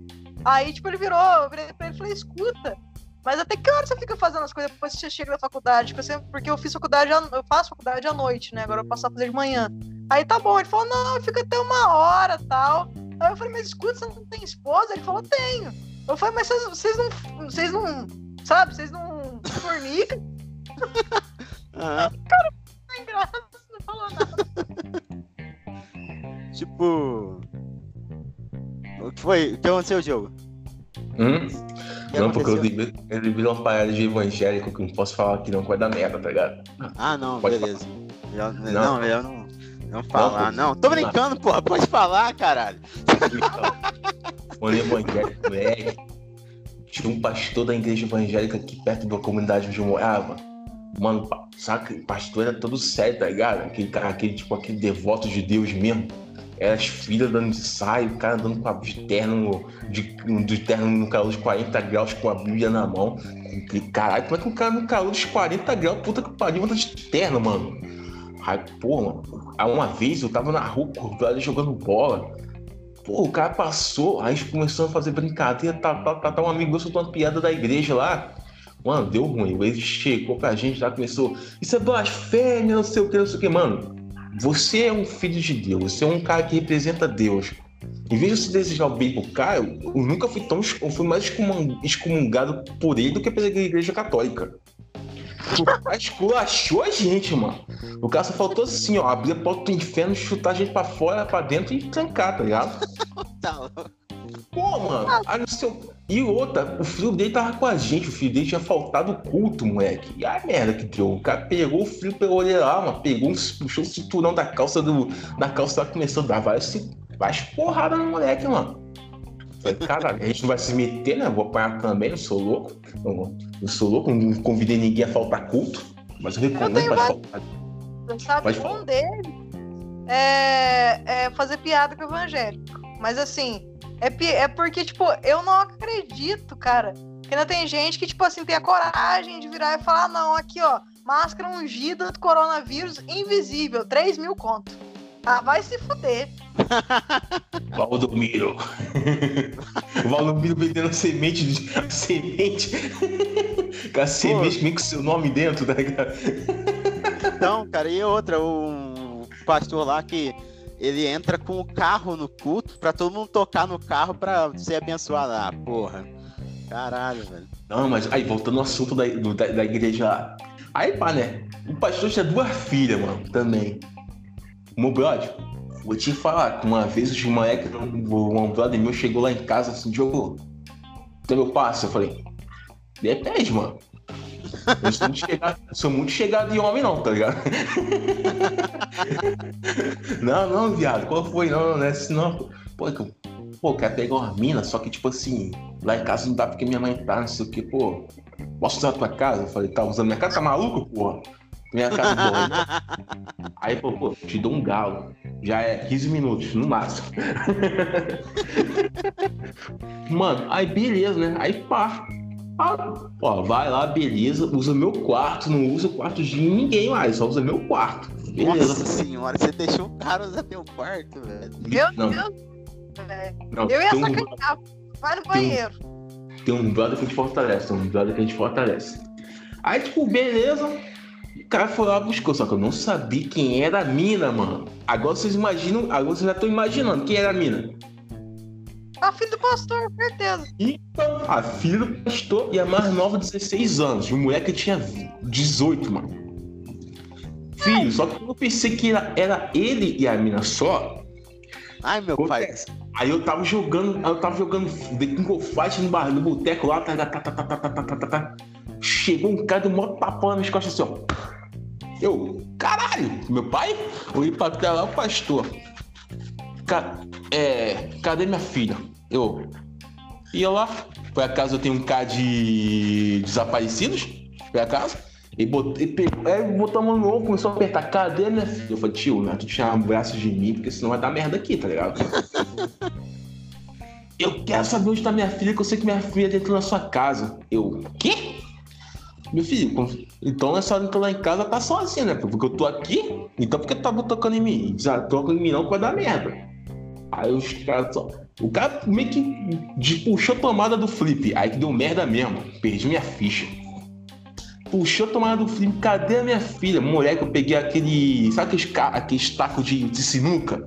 Aí, tipo, ele virou, eu virei pra ele e falei, escuta, mas até que hora você fica fazendo as coisas depois que você chega da faculdade? Tipo, assim, porque eu fiz faculdade, eu faço faculdade à noite, né? Agora eu passo a fazer de manhã. Aí tá bom, ele falou, não, fica até uma hora tal. Aí eu falei, mas escuta, você não tem esposa? Ele falou, tenho. Eu falei, mas vocês, vocês não. Vocês não. Sabe, vocês não fornicam? (laughs) Ah. Cara, não tem graça, não falou nada. (laughs) tipo. O que foi? O que aconteceu, Diogo? Hum? Não, porque eu ele virou uma parada de evangélico que não posso falar aqui não, que vai dar merda, tá ligado? Ah, não, pode beleza. Melhor, não, não, melhor não, não falar, não. não. Tô brincando, porra, pode falar, caralho. Mano, evangélico, moleque. Tinha um pastor da igreja evangélica aqui perto da comunidade onde eu morava. Mano, saca? Pastor era todo sério, tá ligado? Aquele cara, aquele, tipo, aquele devoto de Deus mesmo. Era as filhas dando de saio, o cara andando com a de terno, de, de terno no calor de 40 graus com a Bíblia na mão. Caralho, como é que um cara no calor de 40 graus, puta que pariu, anda de terno, mano? Aí, pô, mano, uma vez eu tava na rua curvada jogando bola. Pô, o cara passou, aí começou a fazer brincadeira, tá, tá, tá, tá um amigo meu soltando piada da igreja lá. Mano, deu ruim. Ele chegou pra gente, já começou. Isso é blasfêmia, não sei o que, não sei o que, mano. Você é um filho de Deus, você é um cara que representa Deus. Em vez de você desejar o bem pro cara, eu nunca fui tão eu fui mais excomungado por ele do que pela igreja católica. O cara esculachou a gente, mano. O cara só faltou assim, ó, abrir a porta do inferno, chutar a gente pra fora, pra dentro e trancar, tá ligado? (laughs) tá Pô, mano, aí no seu... E outra, o filho dele tava com a gente, o filho dele tinha faltado o culto, moleque. E a merda que deu. O cara pegou o filho pelo olho lá, mano, pegou, puxou o cinturão da calça do. Da calça lá começou a dar várias, várias porradas no moleque, mano. Falei, cara, a gente não vai se meter, né? Vou apanhar também, não sou louco. Não, não sou louco, não convidei ninguém a faltar culto. Mas eu recomendo pra faltar. Sabe, um dele é, é fazer piada com o evangélico. Mas assim, é, é porque, tipo, eu não acredito, cara. Que ainda tem gente que, tipo assim, tem a coragem de virar e falar, não, aqui, ó, máscara ungida do coronavírus invisível, 3 mil conto. Ah, vai se fuder. (laughs) Valdomiro. Valdomiro vendendo semente de. Semente. Com a semente meio com seu nome dentro, tá ligado? Então, cara, e outra, um pastor lá que ele entra com o carro no culto pra todo mundo tocar no carro pra ser abençoado. Ah, porra. Caralho, velho. Não, mas aí, voltando ao assunto da, do, da, da, igreja lá. Aí, pá, né? O pastor tinha duas filhas, mano, também. Meu brother, vou te falar, uma vez os moleques, um brother meu chegou lá em casa assim, Diogo, tem meu passo? Eu falei, depende, mano. Sou muito chegado, sou muito chegado em homem, não, tá ligado? (laughs) não, não, viado, qual foi? Não, não, é assim, não. Pô, que pô, quer pegar uma mina, só que, tipo assim, lá em casa não dá porque minha mãe tá, não sei o que, pô. Posso usar a tua casa? Eu falei, tá usando minha casa? Tá maluco, porra? Minha casa boa. Aí, pô, pô, te dou um galo. Já é 15 minutos, no máximo. (laughs) Mano, aí beleza, né? Aí pá. Ah, ó, vai lá, beleza, usa meu quarto, não usa o quarto de ninguém mais, só usa meu quarto. Beleza. Nossa senhora, você deixou o cara usar meu quarto, velho. Meu não. Deus, Não, Eu ia sacanear. Um... Vai no banheiro. Tem um, tem um brother que a gente fortalece, tem um brother que a gente fortalece. Aí, tipo, beleza. o cara foi lá buscou, só que eu não sabia quem era a mina, mano. Agora vocês imaginam, agora vocês já estão imaginando quem era a mina. A filha do pastor, certeza. Então, a filha do pastor e a mais nova, 16 anos. E o moleque tinha 18, mano. Filho, só que eu pensei que era, era ele e a mina só. Ai, meu pai. Acontece. Aí eu tava jogando, eu tava jogando The King of Fight no bar, no boteco lá, tá, tá, tá, tá, tá, tá, tá, tá, tá. Chegou um cara, um maior tapão nas minhas costas assim, ó. Eu, caralho, meu pai? Eu ia pra tela, o pastor. Ca- é, cadê minha filha? Eu, ia lá, foi acaso eu tenho um K de desaparecidos? Foi acaso? E botei, pegou, aí botou a mão no ombro, começou a apertar. Cadê filha? Eu falei, tio, não é tu tirar um braço de mim, porque senão vai dar merda aqui, tá ligado? (laughs) eu quero saber onde tá minha filha, que eu sei que minha filha dentro da sua casa. Eu, quê? Meu filho, então essa hora que eu tô lá em casa tá sozinha, né? Porque eu tô aqui, então por que tu tá tocando em mim? Já toca em mim não que vai dar merda. Aí os caras só. O cara meio que puxou a tomada do flip. Aí que deu merda mesmo. Perdi minha ficha. Puxou a tomada do flip. Cadê a minha filha? Moleque, eu peguei aquele. Sabe aqueles, ca- aqueles tacos de, de sinuca?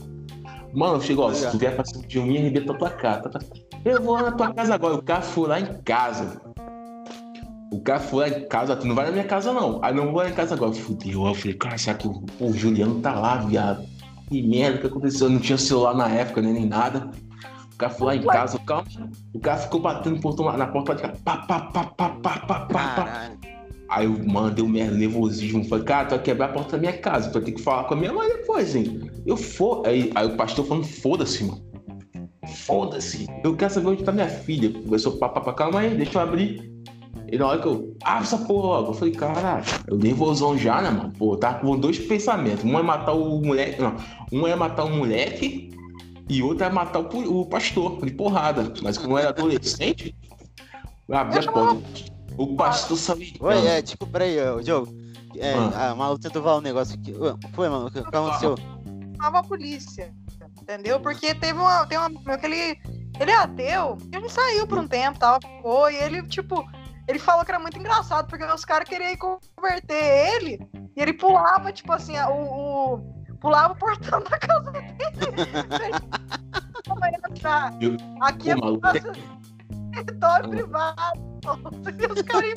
Mano, chegou, ó, se tu vier pra cima de mim, arrebenta a tua cara. tá, tá. Eu vou lá na tua casa agora. O cara foi lá em casa. O cara foi lá em casa, tu não vai na minha casa não. Aí não vou lá em casa agora. Fudeu. Eu falei, cara, será que o, o Juliano tá lá, viado? Que merda que aconteceu? Não tinha celular na época, né, nem nada. O cara foi lá em casa, o cara, o cara ficou batendo portão na porta de casa. Pá, pá, pá, pá, pá, pá, pá, pá. Aí eu mandei um merda, nervosismo. Falei, cara, tu vai quebrar a porta da minha casa. Tu vai ter que falar com a minha mãe depois, hein? Eu for. Aí, aí o pastor falando, foda-se, mano. Foda-se. Eu quero saber onde tá minha filha. Começou pá, pá, pá, calma aí, deixa eu abrir. E na hora que eu. Ah, essa porra logo. Eu falei, caralho, eu nervosão já, né, mano? Pô, tava com dois pensamentos. Um é matar o moleque. Não. Um é matar o moleque e outro é matar o, o pastor de porrada. Mas como eu era adolescente, eu abri a porta. O pastor sabia. Oi, é, tipo, peraí, ô, Diogo. É, Ah. a maluco tentou falar um negócio aqui. Foi, mano, o que aconteceu? Tava a polícia. Entendeu? Porque teve uma. Tem uma meu, que ele. Ele é ateu. E ele saiu por um tempo, tava, ficou. E ele, tipo. Ele falou que era muito engraçado, porque os caras queriam converter ele. E ele pulava, tipo assim, o. o- pulava o portão (laughs) da casa dele. Eu- Aqui é nosso território privado. E os caras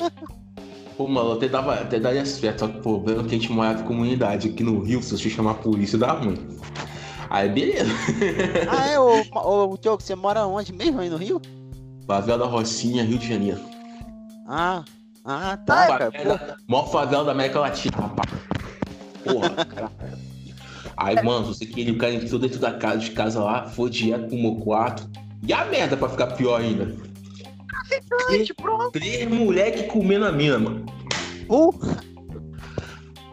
Pô, mano, até, dava, até daria certo, só que o problema é que a gente morava em comunidade. Aqui no Rio, se você chamar a polícia, dá ruim. Aí, beleza. Ah, é, ô, ô, ô, Diogo, você mora onde mesmo aí no Rio? Favela da Rocinha, Rio de Janeiro. Ah, ah, tá, cara. Pô, Favela, maior favela da América Latina, rapaz. Porra, (laughs) cara. Aí, mano, você queria o cara entrou dentro da casa de casa lá, foi direto pro meu quarto. E a merda pra ficar pior ainda. traficante, pronto. Três moleque comendo a mina, mano. uh,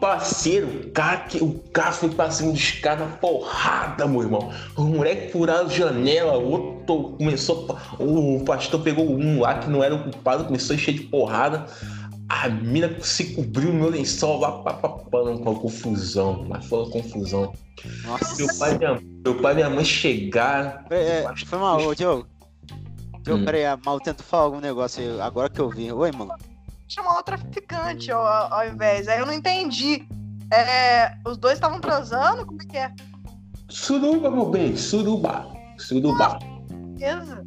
Parceiro, o cara, que, o cara foi pra cima dos caras na porrada, meu irmão. O moleque furaram janela, o outro começou. O pastor pegou um lá que não era o culpado, começou a encher de porrada. A mina se cobriu no meu lençol lá, pá, pá, pá, com a confusão. Mas foi uma confusão. nossa. Meu pai, e minha, meu pai e minha mãe chegaram. É, é, foi mal, ô, Diogo. Diogo, Hum. peraí, a mal tento falar algum negócio aí, agora que eu vi. Oi, mano. Chamar o traficante ao, ao invés. Aí eu não entendi. É, os dois estavam transando? Como é que é? Suruba, meu bem, suruba. Suruba. Beleza.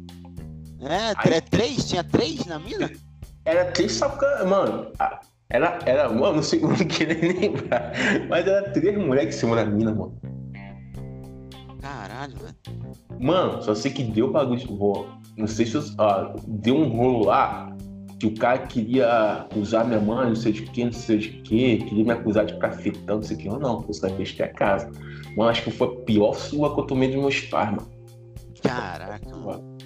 É, tre- três? Tinha três na mina? Era três sacanas, mano. Ah, Era, era, mano, não sei, (laughs) não queria nem lembrar. Mas era três moleques em cima da mina, mano. Caralho, velho. Mano, só sei que deu bagulho de rolo. Não sei se eu, ah, deu um rolo lá que o cara queria acusar minha mãe, não sei de quê, não sei de quê, queria me acusar de cafetão, não sei o que. Eu não, eu sabia que é a casa. Mano, acho que foi a pior sua que eu tomei dos meus pais, mano. Caraca, mano.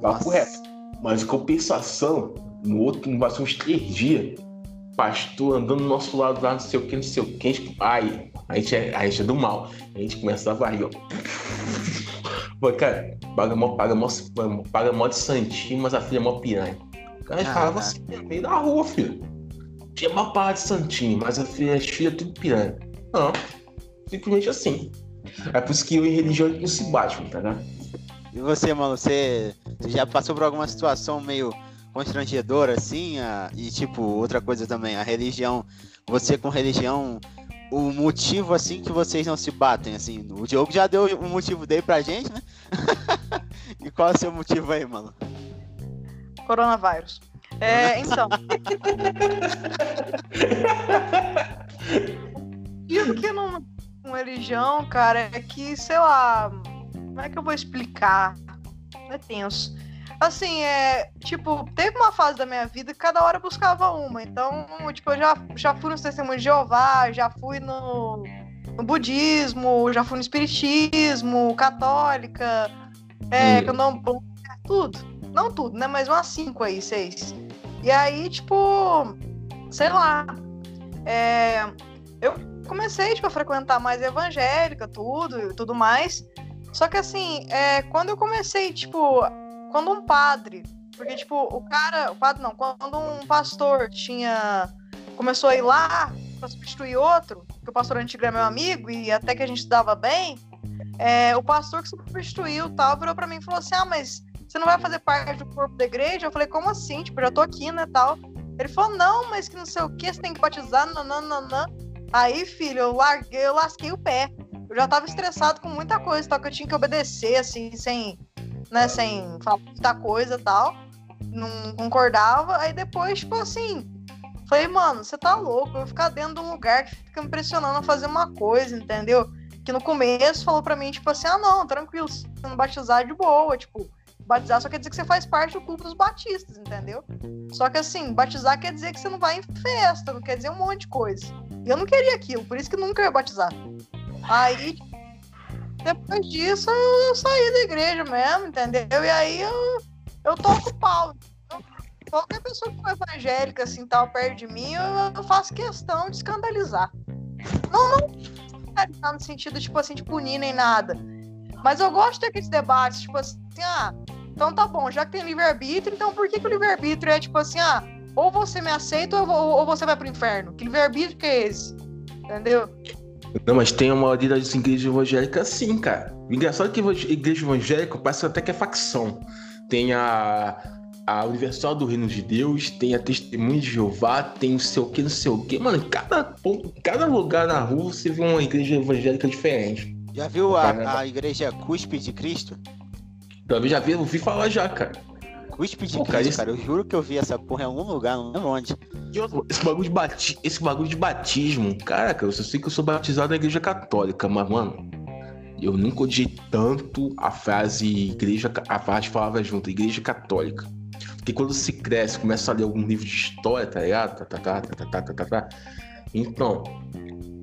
Papo reto. Mas em compensação, no outro, não ser uns três dias, pastor andando do nosso lado lá, não sei o que, não sei o que. a Ai, a gente é, a gente é do mal. A gente começava a rir, ó. Pô, cara, paga mó, paga mó, paga mó de santinho, mas a filha é mó piranha. O cara Caraca. falava assim, no meio da rua, filho. Tinha mó paga de santinho, mas a filha, as filhas tudo piranha. Não, simplesmente assim. É por isso que eu e religião não se batem, tá ligado? E você, mano, você, já passou por alguma situação meio constrangedor, assim, a, e tipo, outra coisa também, a religião, você com religião, o motivo, assim, que vocês não se batem, assim, o Diogo já deu o motivo dele pra gente, né? (laughs) e qual é o seu motivo aí, mano? Coronavírus. É, (laughs) então. E o que não com religião, cara, é que, sei lá, como é que eu vou explicar? É tenso. Assim, é. Tipo, teve uma fase da minha vida que cada hora eu buscava uma. Então, tipo, eu já, já fui no Testemunho de Jeová, já fui no, no budismo, já fui no espiritismo, católica, é, que eu não. Tudo. Não tudo, né? Mas umas cinco aí, seis. E aí, tipo, sei lá. É, eu comecei, tipo, a frequentar mais evangélica, tudo e tudo mais. Só que assim, é, quando eu comecei, tipo, quando um padre, porque, tipo, o cara, o padre não, quando um pastor tinha. começou a ir lá pra substituir outro, que o pastor antigo era meu amigo e até que a gente dava bem, é, o pastor que substituiu tal virou pra mim e falou assim: ah, mas você não vai fazer parte do corpo da igreja? Eu falei: como assim? Tipo, já tô aqui, né, tal. Ele falou: não, mas que não sei o que, você tem que batizar, nananana. Aí, filho, eu larguei, eu lasquei o pé. Eu já tava estressado com muita coisa, tal, que eu tinha que obedecer, assim, sem né, sem falar muita coisa e tal. Não concordava. Aí depois, tipo assim, falei, mano, você tá louco, eu vou ficar dentro de um lugar que fica me pressionando a fazer uma coisa, entendeu? Que no começo falou pra mim, tipo assim, ah, não, tranquilo, se não batizar de boa, tipo, batizar só quer dizer que você faz parte do clube dos batistas, entendeu? Só que assim, batizar quer dizer que você não vai em festa, não quer dizer um monte de coisa. E eu não queria aquilo, por isso que nunca ia batizar. Aí, depois disso, eu saí da igreja mesmo, entendeu? E aí eu, eu toco pau. qualquer pessoa que for evangélica, assim, tal, perto de mim, eu, eu faço questão de escandalizar. Não, não no sentido, tipo assim, de punir nem nada. Mas eu gosto daqueles debates, tipo assim, ah, então tá bom, já que tem livre-arbítrio, então por que, que o livre-arbítrio é tipo assim, ah, ou você me aceita ou, ou você vai pro inferno? Que livre-arbítrio que é esse? Entendeu? Não, mas tem uma maioria das igrejas evangélicas sim, cara. Engraçado é que igreja evangélica parece até que é facção. Tem a, a Universal do Reino de Deus, tem a Testemunha de Jeová, tem não sei o que, não sei o que. Mano, em cada, ponto, cada lugar na rua você vê uma igreja evangélica diferente. Já viu a, a igreja Cuspe de Cristo? Também já vi, ouvi falar já, cara. De Pô, Cristo, cara, isso... cara, eu juro que eu vi essa porra em algum lugar, não lembro onde. Esse bagulho de, bati... esse bagulho de batismo, caraca, eu sei que eu sou batizado na igreja católica, mas, mano, eu nunca odiei tanto a frase igreja, a frase falava junto, igreja católica. Porque quando se cresce, começa a ler algum livro de história, tá ligado? Tá, tá, tá, tá, tá, tá, tá, tá. Então,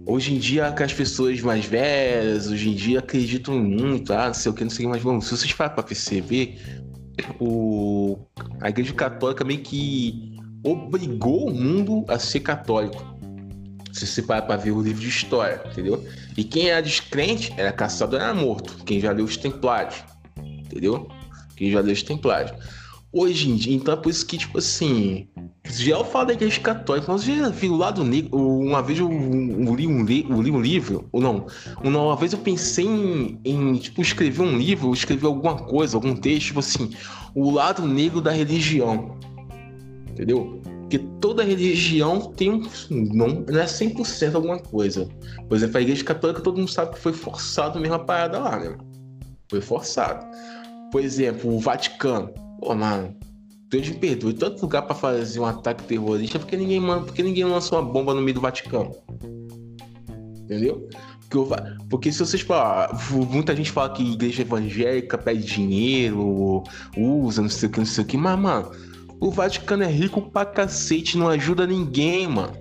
hoje em dia que as pessoas mais velhas, hoje em dia acreditam muito, ah, não sei o que, não sei o que, mas vamos, se vocês falam pra perceber, o, a igreja católica meio que obrigou o mundo a ser católico. Se você parar para ver o livro de história, entendeu? E quem era descrente era caçado, era morto. Quem já leu os Templários, entendeu? Quem já leu os Templários. Hoje em dia, então é por isso que, tipo assim, já eu falo da igreja católica, mas já vi o lado negro. Uma vez eu, eu, li, um li, eu li um livro, ou não, uma vez eu pensei em, em, tipo, escrever um livro, escrever alguma coisa, algum texto, tipo assim, o lado negro da religião entendeu? Porque toda religião tem um. Não, não é 100% alguma coisa. Por exemplo, a igreja católica, todo mundo sabe que foi forçado mesmo a parada lá, né? Foi forçado. Por exemplo, o Vaticano. Pô, mano, Deus me perdoe. Tanto lugar para fazer um ataque terrorista porque ninguém, porque ninguém lançou uma bomba no meio do Vaticano. Entendeu? Porque, porque se vocês falar, muita gente fala que igreja evangélica pede dinheiro, usa, não sei o que, não sei o que, mas, mano, o Vaticano é rico pra cacete, não ajuda ninguém, mano.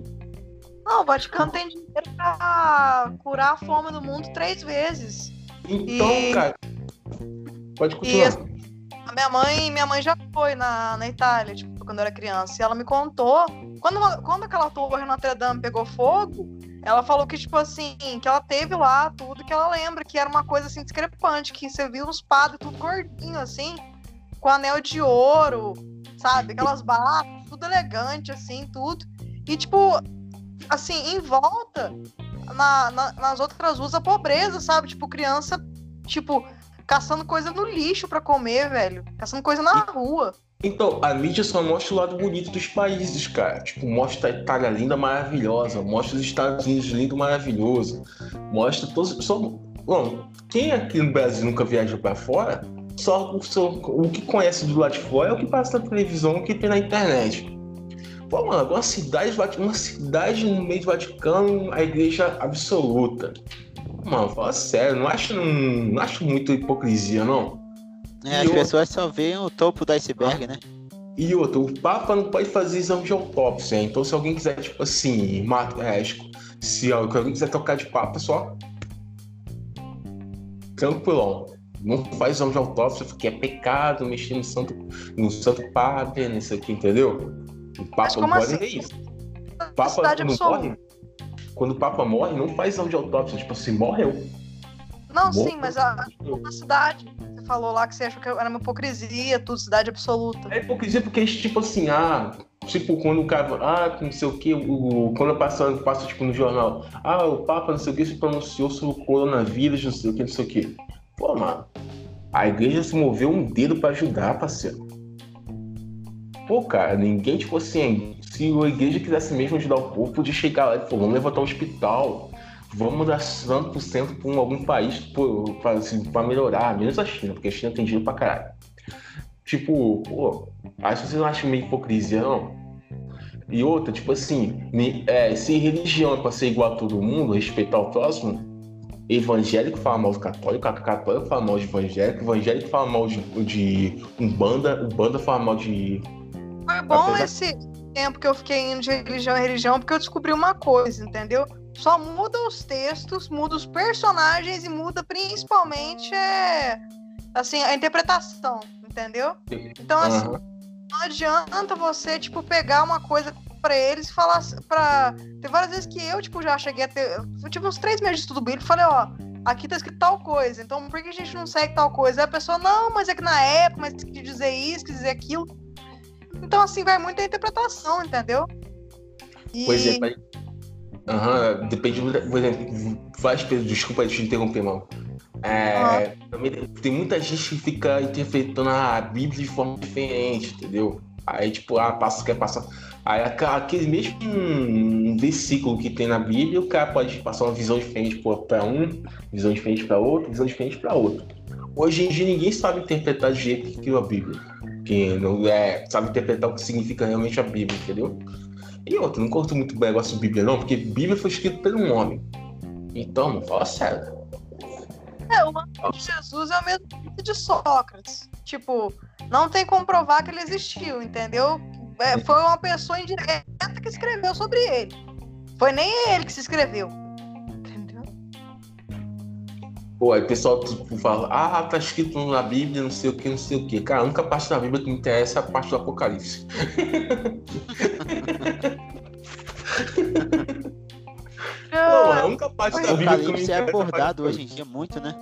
Não, o Vaticano tem dinheiro pra curar a fome no mundo três vezes. Então, e... cara. Pode continuar. E minha mãe, minha mãe já foi na, na Itália, tipo, quando eu era criança. E ela me contou. Quando, quando aquela torre Notre Dame pegou fogo, ela falou que, tipo assim, que ela teve lá tudo, que ela lembra que era uma coisa assim discrepante, que você viu os padres tudo gordinho, assim, com anel de ouro sabe? Aquelas barras, tudo elegante, assim, tudo. E, tipo, assim, em volta, na, na, nas outras ruas, a pobreza, sabe? Tipo, criança, tipo, caçando coisa no lixo para comer, velho. Caçando coisa na rua. Então, a mídia só mostra o lado bonito dos países, cara. Tipo, mostra a Itália linda, maravilhosa. Mostra os Estados Unidos lindo, maravilhoso. Mostra todos. Só, bom, quem aqui no Brasil nunca viajou para fora, só, só, o que conhece do lado de fora é o que passa na televisão, o que tem na internet. Pô, mano, uma cidade, uma cidade no meio do Vaticano, a igreja absoluta. Mano, fala sério, não acho, não, não acho muito hipocrisia, não. É, as pessoas só veem o topo do iceberg, né? E outro, o Papa não pode fazer exame de autópsia, então se alguém quiser, tipo assim, mata, é, se alguém quiser tocar de Papa, só tranquilão. Não faz exame de autópsia porque é pecado mexer no santo, no santo padre, nisso aqui, entendeu? O Papa não pode assim? isso. O Papa não morre. Quando o Papa morre, não faz exame de autópsia, tipo assim, morreu. Não, Morto. sim, mas a, a cidade falou lá que você achou que era uma hipocrisia, tudo, cidade absoluta. É hipocrisia porque, tipo assim, ah, tipo, quando o cara, ah, não sei o que, o, quando passa, passa, tipo, no jornal, ah, o Papa, não sei o que, se pronunciou sobre o coronavírus, não sei o que, não sei o que. Pô, mano, a igreja se moveu um dedo pra ajudar, parceiro. Pô, cara, ninguém, tipo assim, se a igreja quisesse mesmo ajudar o povo, podia chegar lá e falar, vamos levantar um hospital, vamos dar 100% para algum país para assim, melhorar, menos a China, porque a China tem dinheiro pra caralho. Tipo, pô, acho que vocês não acham meio hipocrisia, não? E outra, tipo assim, é, se religião é pra ser igual a todo mundo, respeitar o próximo, evangélico fala mal do católico, católico fala mal de evangélico, evangélico fala mal de, de Umbanda, Umbanda fala mal de. Foi bom Apesar... esse tempo que eu fiquei indo de religião em religião, porque eu descobri uma coisa, entendeu? Só muda os textos, muda os personagens e muda principalmente é, assim, a interpretação, entendeu? Então, assim, uhum. não adianta você, tipo, pegar uma coisa para eles e falar para Tem várias vezes que eu, tipo, já cheguei a ter. Eu tive uns três meses de estudo bíblico e falei, ó, aqui tá escrito tal coisa, então por que a gente não segue tal coisa? Aí a pessoa, não, mas é que na época, mas quis dizer isso, quis dizer aquilo. Então, assim, vai muito da interpretação, entendeu? E... Pois é, Aham, depende, por exemplo, várias pessoas, desculpa te interromper, mano. É, tem muita gente que fica interpretando a Bíblia de forma diferente, entendeu? Aí, tipo, ah, passa, quer passar. Aí, aquele mesmo versículo que tem na Bíblia, o cara pode passar uma visão diferente para um, visão diferente para outro, visão diferente para outro. Hoje em dia, ninguém sabe interpretar do jeito que criou a Bíblia. Que não é, sabe interpretar o que significa realmente a Bíblia, entendeu? E outro, não curto muito o negócio de Bíblia, não, porque Bíblia foi escrito por um homem. Então, não fala sério. É, o nome de Jesus é o mesmo de Sócrates. Tipo, não tem como provar que ele existiu, entendeu? É, foi uma pessoa indireta que escreveu sobre ele. Foi nem ele que se escreveu. Pô, aí o pessoal tipo, fala, ah, tá escrito na Bíblia, não sei o que, não sei o que. Cara, a única parte da Bíblia que me interessa é a parte do Apocalipse. (laughs) Pô, a única parte da Bíblia que me interessa é abordado hoje em dia muito, né?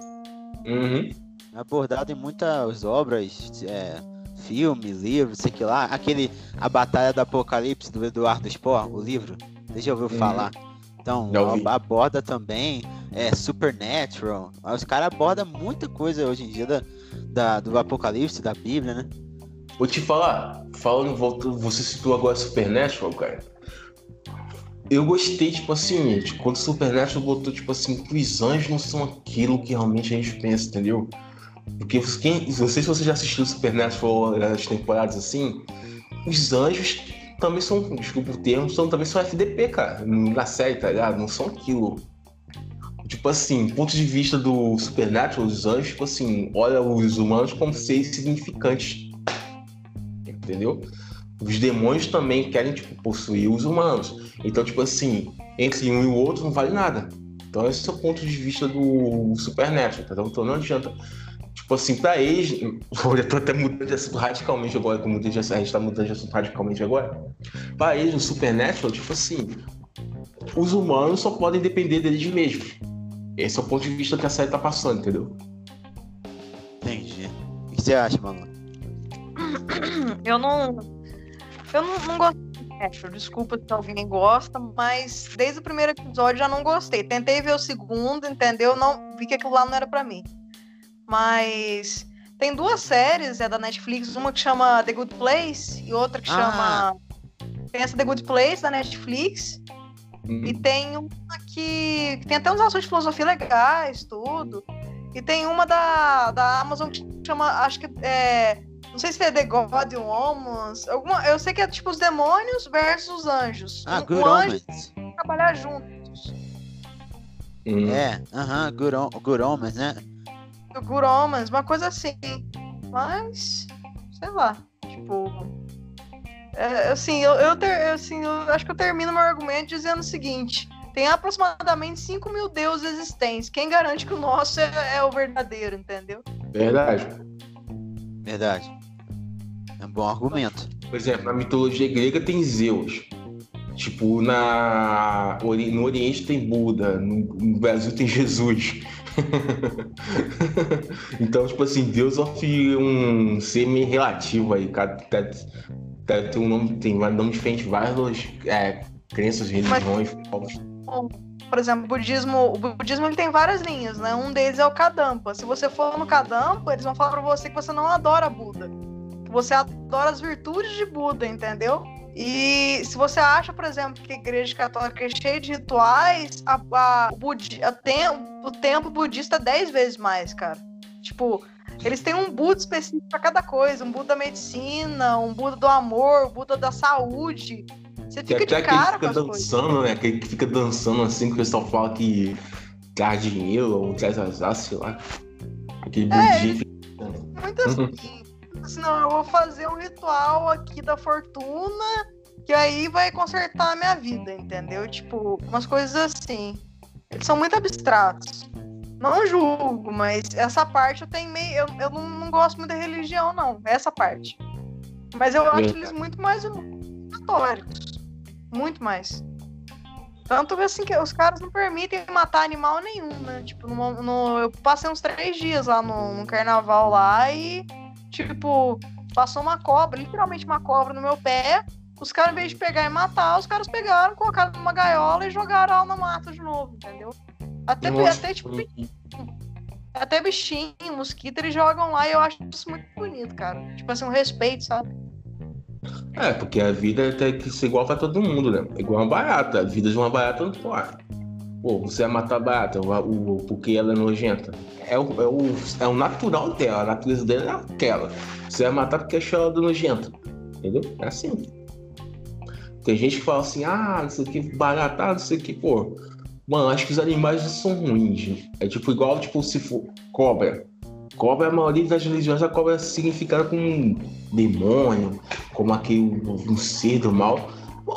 Uhum. É abordado em muitas obras, é, filmes, livros, sei que lá. Aquele A Batalha do Apocalipse, do Eduardo Spohr, o livro. Deixa eu ouvir uhum. falar. Então, aborda também é, Supernatural. Os caras abordam muita coisa hoje em dia da, da, do Apocalipse, da Bíblia, né? Vou te falar, falando, você citou agora Supernatural, cara. Eu gostei, tipo assim, quando Supernatural botou, tipo assim, que os anjos não são aquilo que realmente a gente pensa, entendeu? Porque quem, não sei se você já assistiu Supernatural as temporadas assim, os anjos também são, desculpa o termo, são, também são FDP, cara, na série, tá ligado? Não são aquilo. Tipo assim, ponto de vista do Supernatural, os anjos, tipo assim, olha os humanos como seres significantes. Entendeu? Os demônios também querem, tipo, possuir os humanos. Então, tipo assim, entre um e o outro não vale nada. Então esse é o ponto de vista do Supernatural, tá? Então não adianta Tipo assim, pra eles. (laughs) Eu tô até mudando de assunto radicalmente agora, como a gente tá mudando de assunto radicalmente agora. Pra eles, no Supernatural, tipo assim, os humanos só podem depender deles mesmos. Esse é o ponto de vista que a série tá passando, entendeu? Entendi. O que você acha, mano? (coughs) Eu não. Eu não, não gosto de Desculpa se alguém gosta, mas desde o primeiro episódio já não gostei. Tentei ver o segundo, entendeu? Não vi que aquilo lá não era para mim. Mas tem duas séries é da Netflix, uma que chama The Good Place e outra que Ah. chama. Tem essa The Good Place da Netflix. Hum. E tem uma que, tem até uns assuntos de filosofia legais, tudo. E tem uma da, da Amazon que chama, acho que é. Não sei se é The God Humans. Alguma, eu sei que é tipo os demônios versus os anjos. Ah, Um- Good um Omens. que trabalhar juntos. Hum. É, aham, Good, Om- Good Omens, né? O Good Omens, uma coisa assim. Mas, sei lá, tipo. É, assim, eu, eu, ter- assim, eu acho que eu termino meu argumento dizendo o seguinte: tem aproximadamente 5 mil deuses existentes. Quem garante que o nosso é, é o verdadeiro, entendeu? Verdade. Verdade. É um bom argumento. Por exemplo, na mitologia grega tem Zeus. Tipo, na... no Oriente tem Buda, no Brasil tem (laughs) Jesus. então, tipo assim, Deus é um ser meio relativo aí. Cada- tem um nome, tem um nome diferente, várias é, crenças, religiões. Por exemplo, o budismo, o budismo ele tem várias linhas, né? Um deles é o Kadampa. Se você for no Kadampa, eles vão falar pra você que você não adora Buda. Que você adora as virtudes de Buda, entendeu? E se você acha, por exemplo, que a igreja católica é cheia de rituais, a, a- o, budi, a tem, o templo budista é 10 vezes mais, cara. Tipo, eles têm um Buda específico pra cada coisa. Um Buda da medicina, um Buda do amor, um Buda da saúde. Você fica de aquele que cara com fica as coisas. dançando, né? Aquele que fica dançando assim, que o pessoal fala que traz dinheiro ou traz azar, sei lá. Aquele É, fica Muito assim. assim, não, eu vou fazer um ritual aqui da fortuna que aí vai consertar a minha vida, entendeu? Tipo, umas coisas assim. Eles são muito abstratos. Não julgo, mas essa parte eu tenho meio. Eu, eu não, não gosto muito da religião, não. Essa parte. Mas eu acho eles muito mais católicos. Muito mais. Tanto assim que os caras não permitem matar animal nenhum, né? Tipo, no, no- eu passei uns três dias lá no, no carnaval lá e, tipo, passou uma cobra, literalmente uma cobra no meu pé. Os caras, em vez de pegar e matar, os caras pegaram, colocaram numa gaiola e jogaram ela no mato de novo, entendeu? Até, até, tipo, até bichinho, mosquito, eles jogam lá e eu acho isso muito bonito, cara. Tipo assim, um respeito, sabe? É, porque a vida tem que ser igual pra todo mundo, né? Igual uma barata. A vida de uma barata não pode. Pô, você vai matar a barata o, o- porque ela é nojenta. É o, é, o, é o natural dela, a natureza dela é aquela. Você vai matar porque achou ela nojenta. Entendeu? É assim. Tem gente que fala assim, ah, não sei o que, barata, não sei o que, pô. Mano, acho que os animais são ruins. É tipo igual, tipo, se for cobra. Cobra, a maioria das religiões, a cobra é significada como um demônio, como aquele um ser do mal.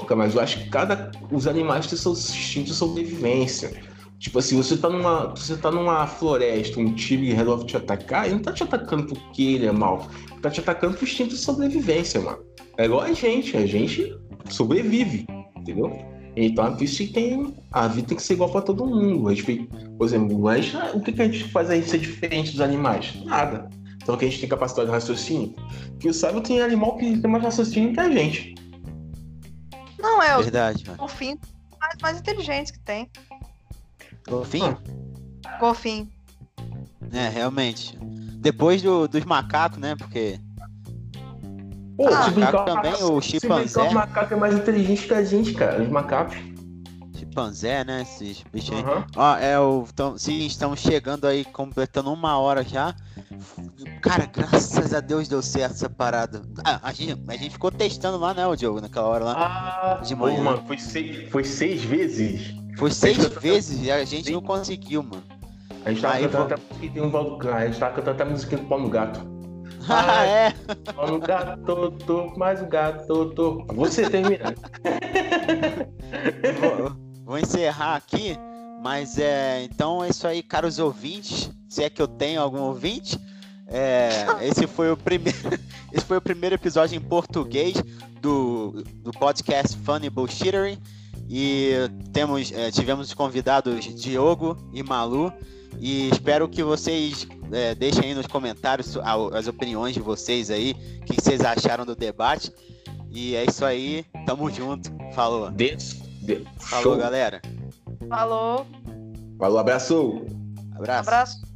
Cara, mas eu acho que cada. Os animais têm seus instintos de sobrevivência. Tipo assim, você tá numa. Você tá numa floresta, um tigre resolve te atacar, ele não tá te atacando porque ele é mal. Ele tá te atacando por instinto de sobrevivência, mano. É igual a gente, a gente sobrevive, entendeu? Então por isso que tem. A vida tem que ser igual pra todo mundo. A gente, por exemplo, mas o que, que a gente faz aí ser diferente dos animais? Nada. Então que a gente tem capacidade de raciocínio. Que o sábio tem animal que tem mais raciocínio que a gente. Não é, Verdade, mano. golfinhos mais, mais inteligentes que tem. Golfinho? Golfinho. É, realmente. Depois do, dos macacos, né? Porque Pô, Ah, brincar, também, macaco- o chimpanzé. brincar, o macaco é mais inteligente que a gente, cara. Os macacos. chimpanzé, né? Esses bichos aí. Aham. Ó, é o. Tão, sim, estamos chegando aí, completando uma hora já. Cara, graças a Deus deu certo essa parada. Ah, a, gente, a gente ficou testando lá, né, o Diogo, naquela hora lá. Ah, De pô, manhã. mano, foi seis, foi seis vezes. Foi seis vezes e a gente não conseguiu, mano. A gente tava Aí, cantando até a musiquinha tem um Valdo Clan, A gente tava cantando até a musiquinha do gato. Ah, é? No gato, tô, mais um gato, tô. Você termina. vou, vou encerrar aqui, mas é. Então é isso aí, caros ouvintes. Se é que eu tenho algum ouvinte. é, esse foi o primeiro. (laughs) Esse foi o primeiro episódio em português do, do podcast Funny Bullshittery. E temos, é, tivemos os convidados Diogo e Malu. E espero que vocês é, deixem aí nos comentários as opiniões de vocês aí, o que vocês acharam do debate. E é isso aí, tamo junto. Falou. Des, de, Falou, show. galera. Falou. Falou, abraço. Abraço. Abraço.